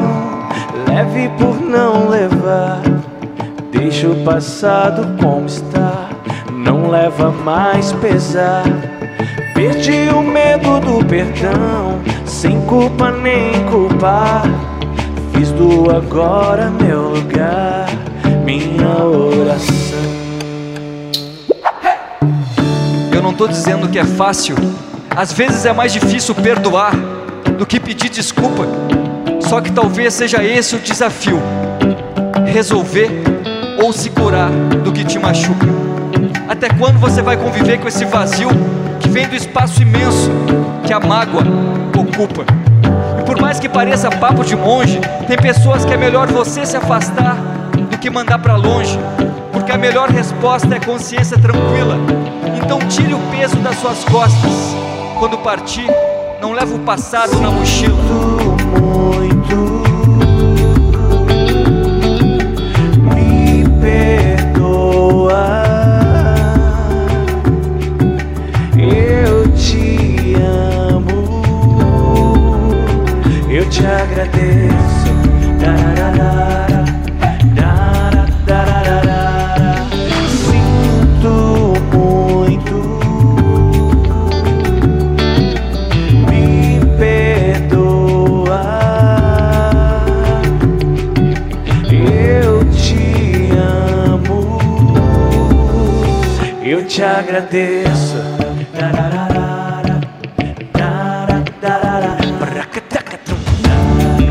leve por não levar. Deixa o passado como está, não leva mais pesar. Perdi o medo do perdão, sem culpa nem culpar. Fiz do agora meu lugar, minha oração. Eu não tô dizendo que é fácil. Às vezes é mais difícil perdoar do que pedir desculpa. Só que talvez seja esse o desafio: resolver ou se curar do que te machuca. Até quando você vai conviver com esse vazio que vem do espaço imenso que a mágoa ocupa? E por mais que pareça papo de monge, tem pessoas que é melhor você se afastar do que mandar para longe, porque a melhor resposta é consciência tranquila. Então tire o peso das suas costas. Quando partir, não leva o passado na mochila. muito. Me perdoa. Eu te amo. Eu te agradeço. Te agradeço.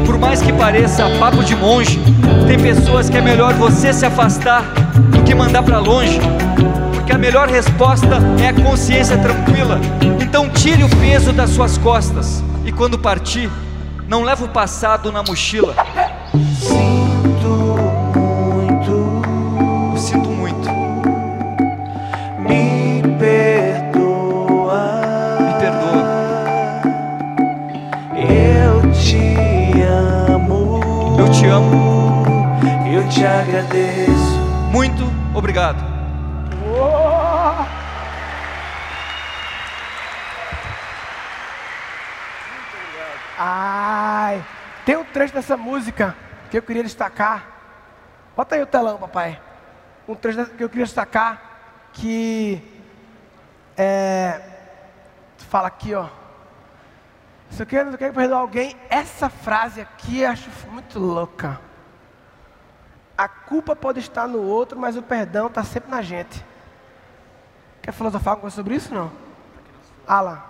Por mais que pareça papo de monge, tem pessoas que é melhor você se afastar do que mandar para longe. Porque a melhor resposta é a consciência tranquila. Então tire o peso das suas costas e quando partir, não leva o passado na mochila. Agradeço. Muito obrigado. Ai, tem um trecho dessa música que eu queria destacar. Bota aí o telão, papai. Um trecho que eu queria destacar que é, fala aqui, ó. Se eu quero, se eu quero perdoar alguém, essa frase aqui eu acho muito louca. A culpa pode estar no outro, mas o perdão está sempre na gente. Quer filosofar alguma coisa sobre isso, não? Alan.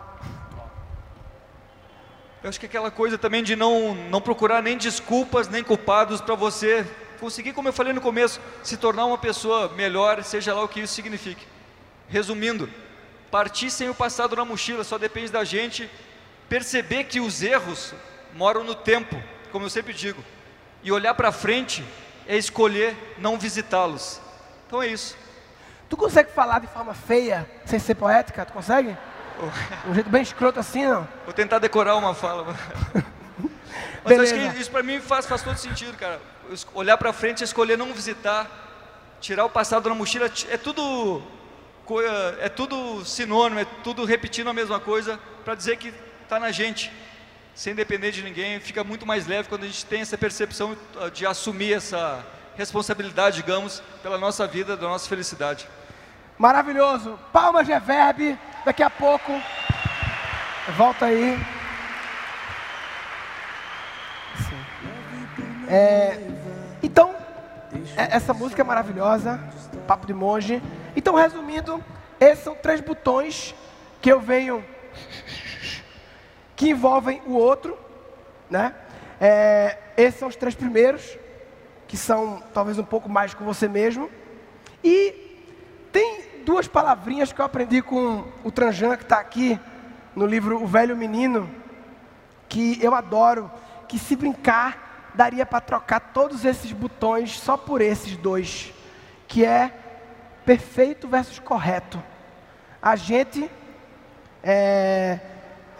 Eu acho que aquela coisa também de não, não procurar nem desculpas, nem culpados para você conseguir, como eu falei no começo, se tornar uma pessoa melhor, seja lá o que isso signifique. Resumindo, partir sem o passado na mochila só depende da gente perceber que os erros moram no tempo, como eu sempre digo, e olhar para frente é escolher não visitá-los. Então é isso. Tu consegue falar de forma feia, sem ser poética? Tu consegue? Um jeito bem escroto assim, não? Vou tentar decorar uma fala. Mas Beleza. acho que isso para mim faz, faz todo sentido, cara. Olhar para frente, escolher não visitar, tirar o passado da mochila, é tudo é tudo sinônimo, é tudo repetindo a mesma coisa para dizer que está na gente, sem depender de ninguém. Fica muito mais leve quando a gente tem essa percepção ah, de assumir essa responsabilidade, digamos, pela nossa vida, da nossa felicidade. Maravilhoso. Palmas de reverb. Daqui a pouco. Volta aí. É, então, é- essa música é maravilhosa. Papo de monge. Então, resumindo, esses são três botões que eu venho que envolvem o outro, né? É, esses são os três primeiros, que são talvez um pouco mais com você mesmo. E tem duas palavrinhas que eu aprendi com o Tranjan, que está aqui no livro O Velho Menino, que eu adoro, que se brincar, daria para trocar todos esses botões só por esses dois, que é perfeito versus correto. A gente é,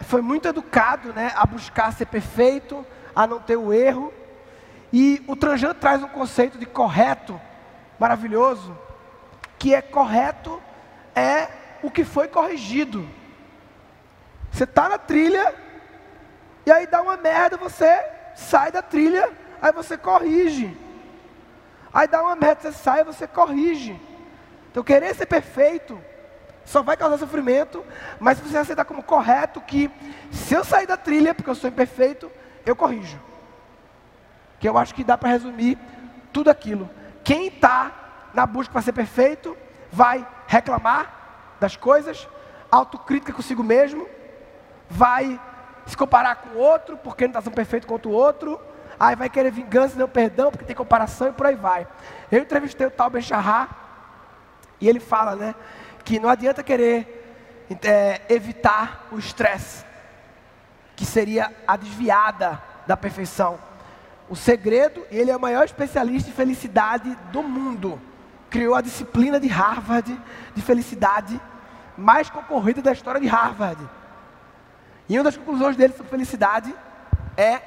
foi muito educado né, a buscar ser perfeito, a não ter o erro. E o Tranjan traz um conceito de correto maravilhoso, que é correto é o que foi corrigido. Você está na trilha e aí dá uma merda, você sai da trilha aí você corrige. Aí dá uma merda, você sai, você corrige. Então querer ser perfeito só vai causar sofrimento, mas você aceitar como correto que se eu sair da trilha, porque eu sou imperfeito, eu corrijo. Que eu acho que dá para resumir tudo aquilo. Quem está na busca para ser perfeito, vai reclamar das coisas, autocrítica consigo mesmo, vai se comparar com o outro, porque não está sendo perfeito quanto o outro, aí vai querer vingança não perdão, porque tem comparação e por aí vai. Eu entrevistei o tal Ben e ele fala, né, que não adianta querer é, evitar o estresse, que seria a desviada da perfeição. O segredo, ele é o maior especialista em felicidade do mundo. Criou a disciplina de Harvard de felicidade mais concorrida da história de Harvard. E uma das conclusões dele sobre felicidade é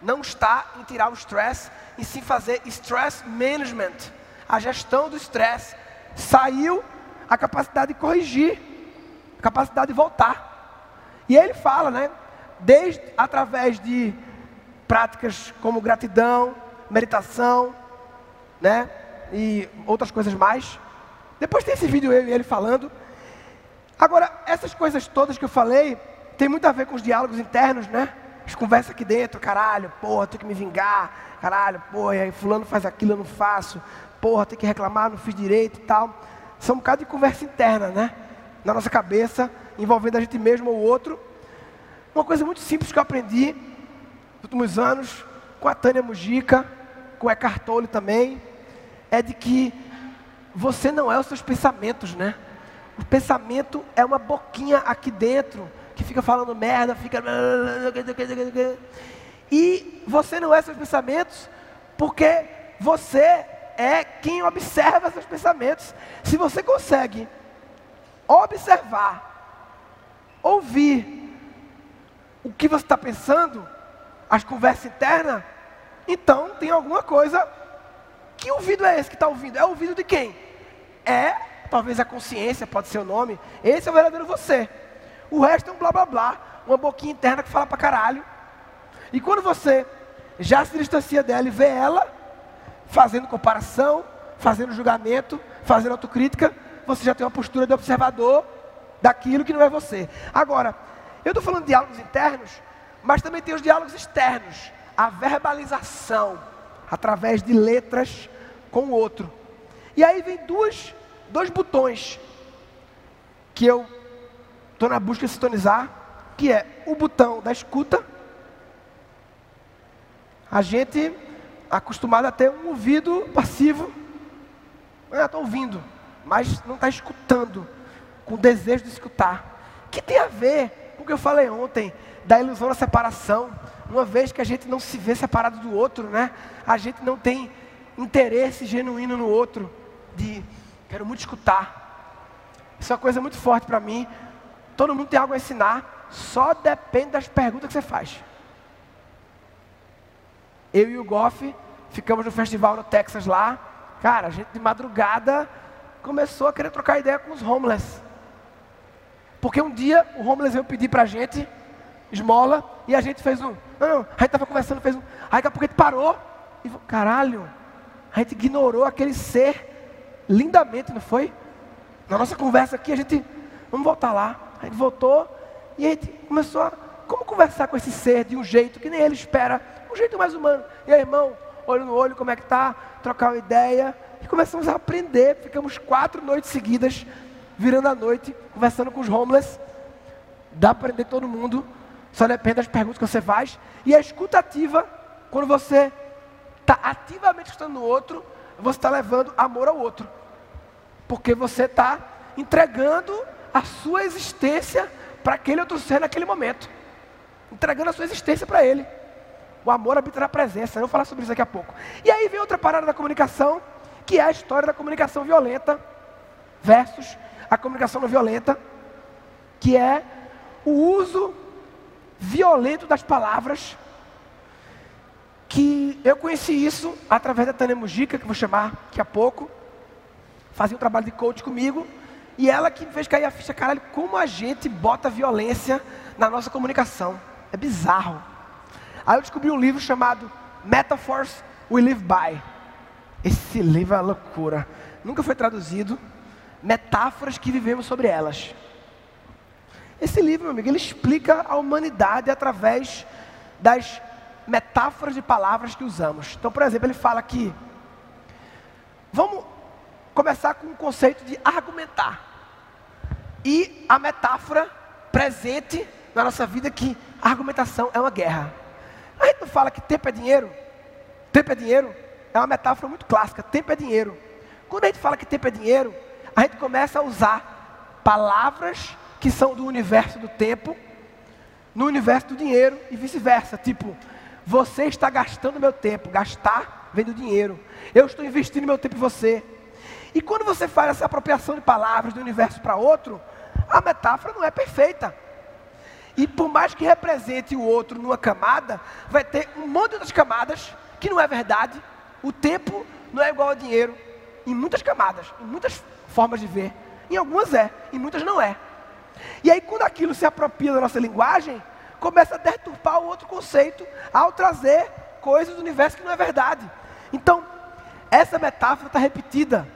não estar em tirar o stress, e sim fazer stress management, a gestão do stress. Saiu a capacidade de corrigir, a capacidade de voltar. E ele fala, né, desde através de práticas como gratidão, meditação, né, e outras coisas mais. Depois tem esse vídeo eu e ele falando. Agora, essas coisas todas que eu falei, tem muito a ver com os diálogos internos, né? As conversas aqui dentro, caralho, porra, tenho que me vingar, caralho, porra, fulano faz aquilo, eu não faço, porra, tem que reclamar, não fiz direito e tal. São um bocado de conversa interna, né? Na nossa cabeça, envolvendo a gente mesmo ou outro. Uma coisa muito simples que eu aprendi nos últimos anos, com a Tânia Mujica, com o Eckhart Tolle também, é de que você não é os seus pensamentos, né? O pensamento é uma boquinha aqui dentro que fica falando merda, fica. E você não é seus pensamentos porque você é quem observa seus pensamentos. Se você consegue observar, ouvir o que você está pensando, as conversas internas, então tem alguma coisa. Que ouvido é esse que está ouvindo? É o ouvido de quem? É, talvez a consciência, pode ser o nome. Esse é o verdadeiro você. O resto é um blá blá blá, uma boquinha interna que fala pra caralho. E quando você já se distancia dela e vê ela fazendo comparação, fazendo julgamento, fazendo autocrítica, você já tem uma postura de observador daquilo que não é você. Agora, eu estou falando de diálogos internos, mas também tem os diálogos externos, a verbalização através de letras com o outro. E aí vem duas, dois botões que eu estou na busca de sintonizar, que é o botão da escuta. A gente acostumado a ter um ouvido passivo. Estou ouvindo, mas não está escutando, com desejo de escutar. Que tem a ver com o que eu falei ontem, da ilusão da separação. Uma vez que a gente não se vê separado do outro, né? A gente não tem interesse genuíno no outro, de quero muito escutar. Isso é uma coisa muito forte para mim, Todo mundo tem algo a ensinar, só depende das perguntas que você faz. Eu e o Goff ficamos no festival no Texas lá. Cara, a gente de madrugada começou a querer trocar ideia com os homeless. Porque um dia o homeless veio pedir pra gente esmola e a gente fez um. Não, não, a gente tava conversando, fez um. Aí daqui a pouco a gente parou e falou, caralho, a gente ignorou aquele ser lindamente, não foi? Na nossa conversa aqui, a gente. Vamos voltar lá. A gente voltou e a gente começou a como conversar com esse ser de um jeito que nem ele espera, um jeito mais humano. E aí, irmão, olho no olho, como é que tá? Trocar uma ideia. E começamos a aprender. Ficamos quatro noites seguidas, virando a noite, conversando com os homeless. Dá para aprender todo mundo. Só depende das perguntas que você faz. E a escutativa, quando você está ativamente escutando o outro, você está levando amor ao outro. Porque você está entregando a sua existência para aquele outro ser naquele momento. Entregando a sua existência para ele. O amor habita na presença. Eu vou falar sobre isso daqui a pouco. E aí vem outra parada da comunicação, que é a história da comunicação violenta versus a comunicação não violenta, que é o uso violento das palavras. Que eu conheci isso através da Tânia Mujica, que vou chamar daqui a pouco. Fazia um trabalho de coach comigo. E ela que fez cair a ficha, caralho, como a gente bota violência na nossa comunicação. É bizarro. Aí eu descobri um livro chamado Metaphors We Live By. Esse livro é uma loucura. Nunca foi traduzido. Metáforas que vivemos sobre elas. Esse livro, meu amigo, ele explica a humanidade através das metáforas de palavras que usamos. Então, por exemplo, ele fala que vamos começar com o conceito de argumentar. E a metáfora presente na nossa vida que a argumentação é uma guerra. A gente não fala que tempo é dinheiro? Tempo é dinheiro? É uma metáfora muito clássica. Tempo é dinheiro. Quando a gente fala que tempo é dinheiro, a gente começa a usar palavras que são do universo do tempo no universo do dinheiro e vice-versa. Tipo, você está gastando meu tempo. Gastar vem do dinheiro. Eu estou investindo meu tempo em você. E quando você faz essa apropriação de palavras de um universo para outro, a metáfora não é perfeita. E por mais que represente o outro numa camada, vai ter um monte de outras camadas que não é verdade. O tempo não é igual ao dinheiro em muitas camadas, em muitas formas de ver. Em algumas é, em muitas não é. E aí, quando aquilo se apropria da nossa linguagem, começa a deturpar o outro conceito ao trazer coisas do universo que não é verdade. Então, essa metáfora está repetida.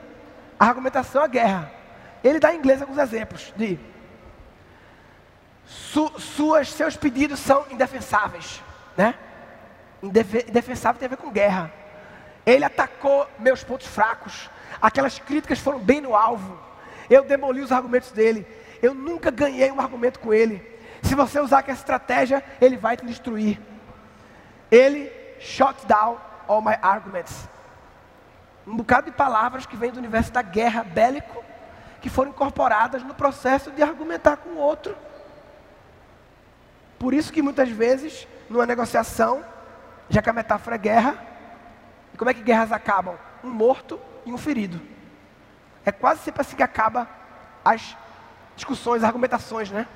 A argumentação é a guerra. Ele dá em inglês alguns exemplos de su, suas, seus pedidos são indefensáveis, né? Indefensável tem a ver com guerra. Ele atacou meus pontos fracos. Aquelas críticas foram bem no alvo. Eu demoli os argumentos dele. Eu nunca ganhei um argumento com ele. Se você usar aquela estratégia, ele vai te destruir. Ele shot down all my arguments. Um bocado de palavras que vem do universo da guerra bélico, que foram incorporadas no processo de argumentar com o outro. Por isso que muitas vezes, numa negociação, já que a metáfora é guerra, como é que guerras acabam? Um morto e um ferido. É quase sempre assim que acaba as discussões, argumentações, né?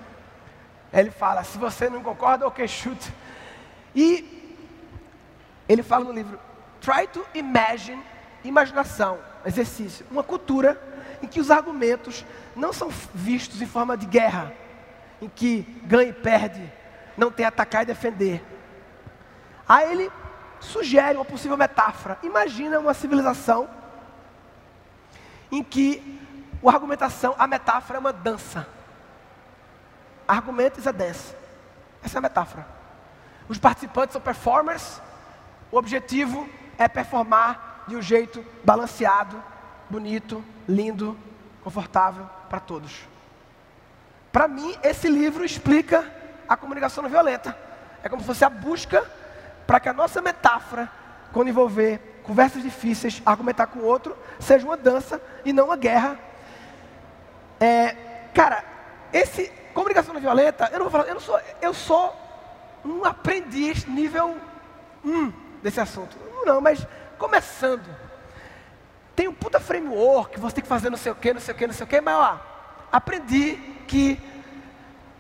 Ele fala, se você não concorda, ok, chute. E ele fala no livro, try to imagine, imaginação, exercício, uma cultura em que os argumentos não são vistos em forma de guerra, em que ganha e perde, não tem atacar e defender. Aí ele sugere uma possível metáfora. Imagina uma civilização em que a argumentação, a metáfora é uma dança. Argumentos é dance. Essa é a metáfora. Os participantes são performers. O objetivo é performar de um jeito balanceado, bonito, lindo, confortável para todos. Para mim, esse livro explica a comunicação não violenta. É como se fosse a busca para que a nossa metáfora, quando envolver conversas difíceis, argumentar com o outro, seja uma dança e não uma guerra. É, cara, esse comunicação não violenta, eu não vou falar, eu não sou, eu sou um aprendiz nível 1 desse assunto. Não, mas começando. Tem um puta framework, você tem que fazer não sei o que, não sei o que, não sei o que, mas ó, aprendi que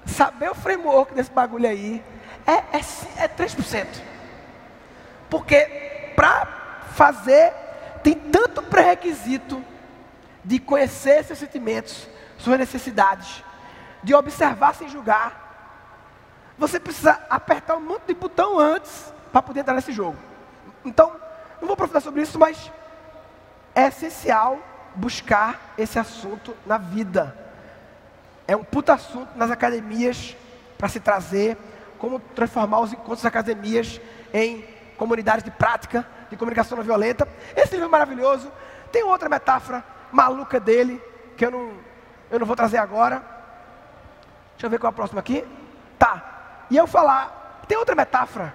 saber o framework desse bagulho aí é, é, é 3%. Porque para fazer, tem tanto pré-requisito de conhecer seus sentimentos, suas necessidades, de observar sem julgar. Você precisa apertar um monte de botão antes para poder entrar nesse jogo. Então, não vou aprofundar sobre isso, mas é essencial buscar esse assunto na vida. É um puta assunto nas academias para se trazer, como transformar os encontros das academias em comunidades de prática de comunicação não violenta. Esse livro é maravilhoso. Tem outra metáfora maluca dele, que eu não, eu não vou trazer agora. Deixa eu ver qual é a próxima aqui. Tá. E eu falar, tem outra metáfora.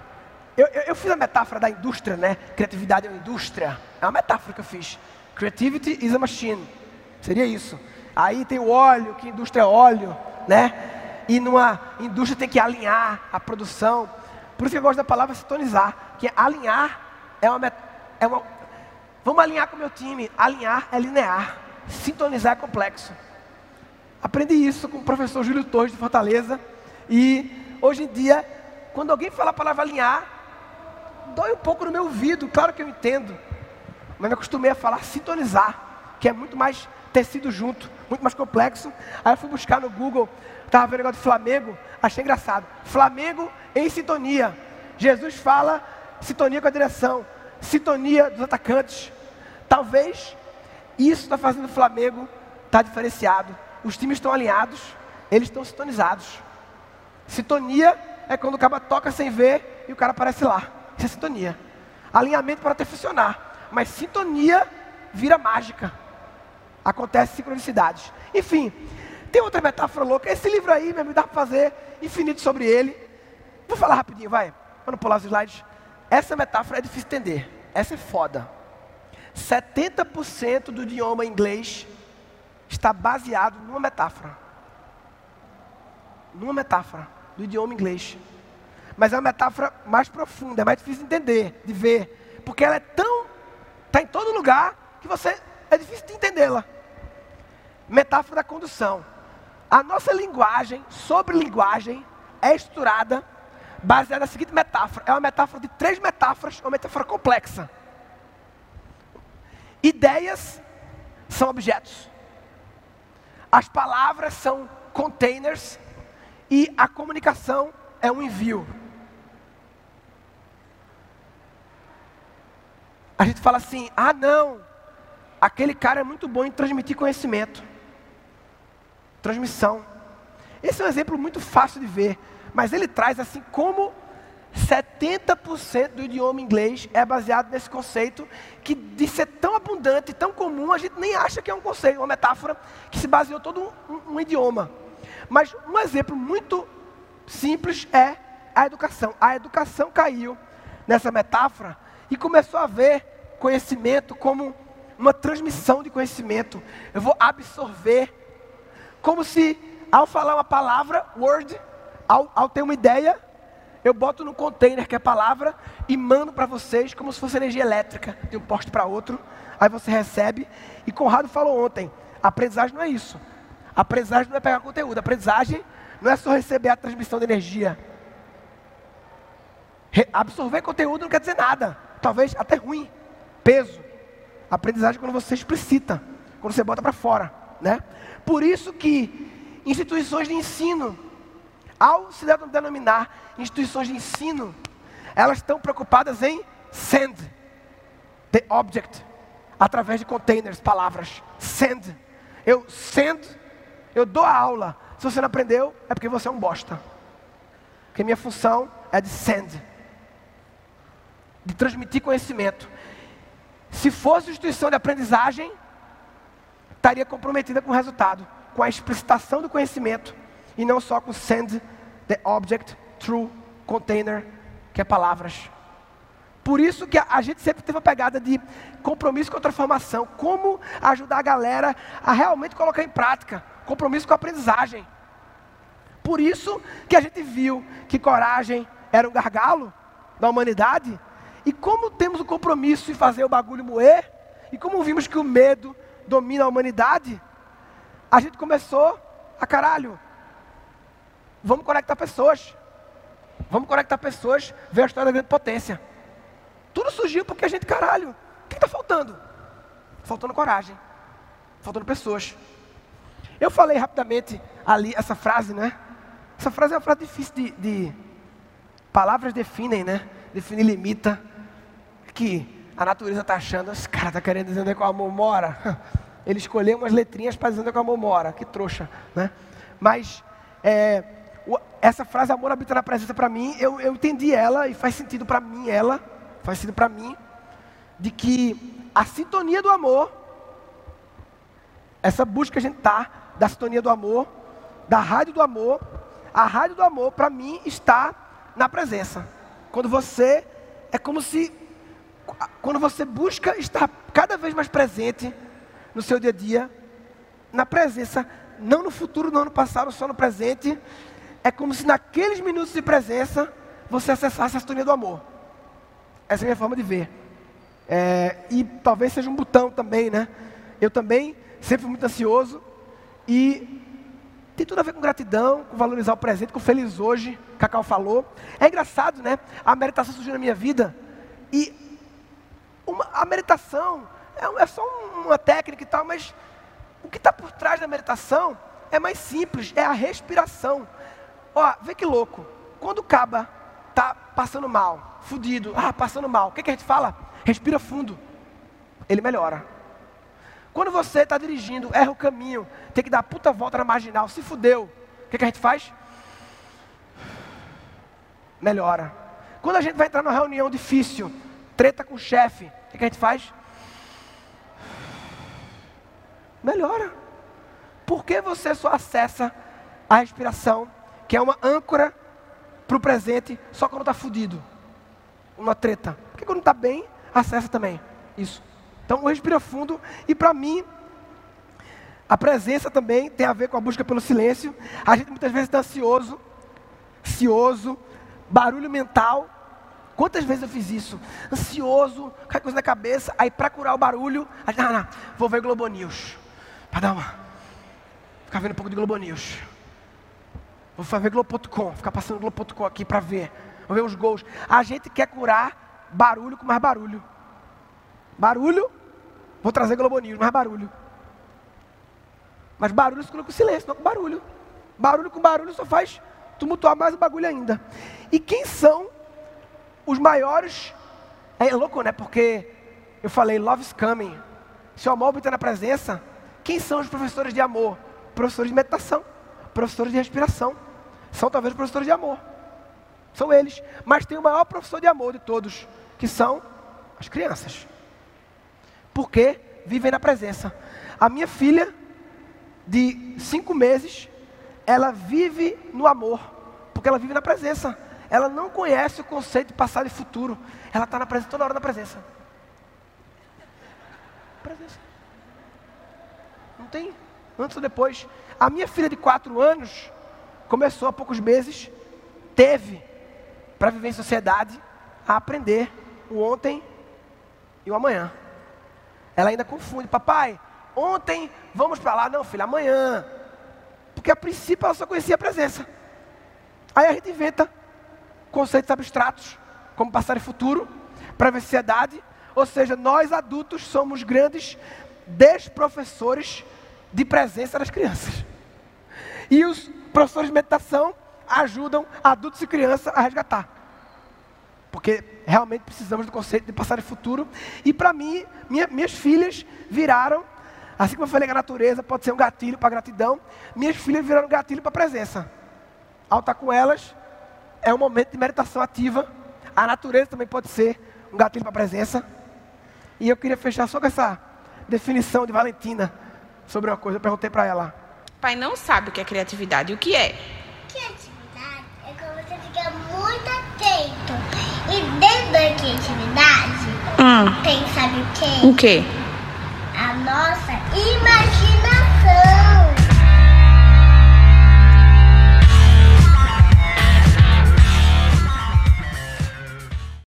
Eu, eu, eu, fiz a metáfora da indústria, né? Criatividade é uma indústria. É uma metáfora que eu fiz. Creativity is a machine. Seria isso. Aí tem o óleo, que indústria é óleo, né? E numa indústria tem que alinhar a produção. Por isso que eu gosto da palavra sintonizar, que é alinhar é uma, é uma Vamos alinhar com o meu time. Alinhar é linear. Sintonizar é complexo. Aprendi isso com o professor Júlio Torres de Fortaleza. E hoje em dia, quando alguém fala a palavra alinhar, dói um pouco no meu ouvido. Claro que eu entendo. Mas me acostumei a falar sintonizar, que é muito mais tecido junto, muito mais complexo. Aí eu fui buscar no Google, estava vendo o negócio de Flamengo, achei engraçado. Flamengo em sintonia. Jesus fala sintonia com a direção, sintonia dos atacantes. Talvez isso está fazendo o Flamengo estar tá diferenciado. Os times estão alinhados, eles estão sintonizados. Sintonia é quando o cara toca sem ver e o cara aparece lá. Isso é sintonia. Alinhamento para até funcionar. Mas sintonia vira mágica. Acontece sincronicidades. Enfim, tem outra metáfora louca. Esse livro aí, meu amigo, dá para fazer infinito sobre ele. Vou falar rapidinho, vai. Vamos pular os slides. Essa metáfora é difícil de entender. Essa é foda. 70% do idioma inglês está baseado numa metáfora. Numa metáfora do idioma inglês. Mas é uma metáfora mais profunda, é mais difícil de entender, de ver. Porque ela é tão. está em todo lugar que você. É difícil de entendê-la. Metáfora da condução. A nossa linguagem, sobre linguagem, é estruturada baseada na seguinte metáfora. É uma metáfora de três metáforas, uma metáfora complexa. Ideias são objetos. As palavras são containers e a comunicação é um envio. A gente fala assim: ah, não, aquele cara é muito bom em transmitir conhecimento. Transmissão. Esse é um exemplo muito fácil de ver, mas ele traz assim como 70% do idioma inglês é baseado nesse conceito que de ser tão abundante, tão comum, a gente nem acha que é um conceito, uma metáfora que se baseou todo um, um, um idioma. Mas um exemplo muito simples é a educação. A educação caiu nessa metáfora e começou a ver conhecimento como uma transmissão de conhecimento. Eu vou absorver, como se ao falar uma palavra, word, ao, ao ter uma ideia, eu boto no container que é palavra e mando para vocês como se fosse energia elétrica, de um poste para outro. Aí você recebe. E Conrado falou ontem: aprendizagem não é isso. Aprendizagem não é pegar conteúdo. Aprendizagem não é só receber a transmissão de energia. Re absorver conteúdo não quer dizer nada. Talvez até ruim. Peso. Aprendizagem quando você explicita, quando você bota para fora, né? Por isso que instituições de ensino ao se denominar instituições de ensino, elas estão preocupadas em send the object através de containers, palavras. Send. Eu send, eu dou a aula. Se você não aprendeu, é porque você é um bosta. Porque minha função é de send. De transmitir conhecimento. Se fosse instituição de aprendizagem, estaria comprometida com o resultado, com a explicitação do conhecimento e não só com send the object through container, que é palavras. Por isso que a, gente sempre teve a pegada de compromisso com a transformação, como ajudar a galera a realmente colocar em prática, compromisso com a aprendizagem. Por isso que a gente viu que coragem era um gargalo da humanidade, e como temos o compromisso em fazer o bagulho moer, e como vimos que o medo domina a humanidade, a gente começou a caralho, Vamos conectar pessoas. Vamos conectar pessoas, ver a história da grande potência. Tudo surgiu porque a gente, caralho, o que está faltando? Faltando coragem. Faltando pessoas. Eu falei rapidamente ali essa frase, né? Essa frase é uma frase difícil de, de palavras definem, né? Define limita. Que a natureza está achando, esse cara está querendo dizer onde é que o amor mora. Ele escolheu umas letrinhas para dizer onde é que o amor mora. Que trouxa, né? Mas é, essa frase amor habita na presença para mim, eu, eu entendi ela e faz sentido para mim ela, faz sentido para mim, de que a sintonia do amor, essa busca que a gente tá da sintonia do amor, da rádio do amor, a rádio do amor para mim está na presença. Quando você é como se quando você busca estar cada vez mais presente no seu dia a dia, na presença, não no futuro, não no passado, só no presente, é como se naqueles minutos de presença você acessasse a sintonia do amor. Essa é a minha forma de ver. É, e talvez seja um botão também, né? Eu também sempre fui muito ansioso e tem tudo a ver com gratidão, com valorizar o presente, com feliz hoje, Cacau falou. É engraçado, né? A meditação surgiu na minha vida e uma, a meditação é, é só uma técnica e tal, mas o que está por trás da meditação é mais simples, é a respiração. Ó, vê que louco. Quando acaba tá passando mal, fudido, ah, passando mal. O que, que a gente fala? Respira fundo. Ele melhora. Quando você está dirigindo, erra o caminho, tem que dar puta volta na marginal, se fudeu. O que, que a gente faz? Melhora. Quando a gente vai entrar numa reunião difícil, treta com o chefe, o que, que a gente faz? Melhora. Por que você só acessa a respiração, que é uma âncora para o presente, só quando está fudido? Uma treta. Porque quando está bem, acessa também. Isso. Então, respira fundo. E para mim, a presença também tem a ver com a busca pelo silêncio. A gente muitas vezes está ansioso, ansioso, barulho mental. Quantas vezes eu fiz isso? Ansioso, cai coisa na cabeça. Aí, para curar o barulho, a gente, não, não, vou ver Globo News. Para dar uma. Ficar vendo um pouco de Globo News. Vou ver Globo.com, ficar passando Globo.com aqui para ver. Vou ver os gols. A gente quer curar barulho com mais barulho. Barulho, vou trazer Globo News, mais barulho. Mas barulho se cura com silêncio, não com barulho. Barulho com barulho só faz tumultuar mais o bagulho ainda. E quem são os maiores? É louco, né? Porque eu falei, love is coming. Se o amor está na presença, quem são os professores de amor? Professores de meditação, professores de respiração. São talvez professores de amor. São eles. Mas tem o maior professor de amor de todos, que são as crianças porque vivem na presença. A minha filha, de cinco meses, ela vive no amor, porque ela vive na presença. Ela não conhece o conceito de passado e futuro. Ela está na presença, toda hora na presença. Presença. Não tem antes ou depois. A minha filha de quatro anos começou há poucos meses, teve para viver em sociedade a aprender o ontem e o amanhã. Ela ainda confunde. Papai, ontem vamos para lá. Não, filha, amanhã. Porque a princípio ela só conhecia a presença. Aí a gente inventa conceitos abstratos, como passado e futuro, para ansiedade. Ou seja, nós adultos somos grandes desprofessores de presença das crianças. E os professores de meditação ajudam adultos e crianças a resgatar. Porque realmente precisamos do conceito de passado e futuro. E para mim, minha, minhas filhas viraram, assim como eu falei que a natureza pode ser um gatilho para gratidão, minhas filhas viraram um gatilho para a presença. Ao estar com elas, é um momento de meditação ativa. A natureza também pode ser um gatilho para a presença. E eu queria fechar só com essa definição de Valentina sobre uma coisa. Eu perguntei para ela. Pai não sabe o que é criatividade. O que é? Criatividade é quando você fica muito atento e dentro da criatividade Hum. tem, sabe o quê? O quê? A nossa imaginação.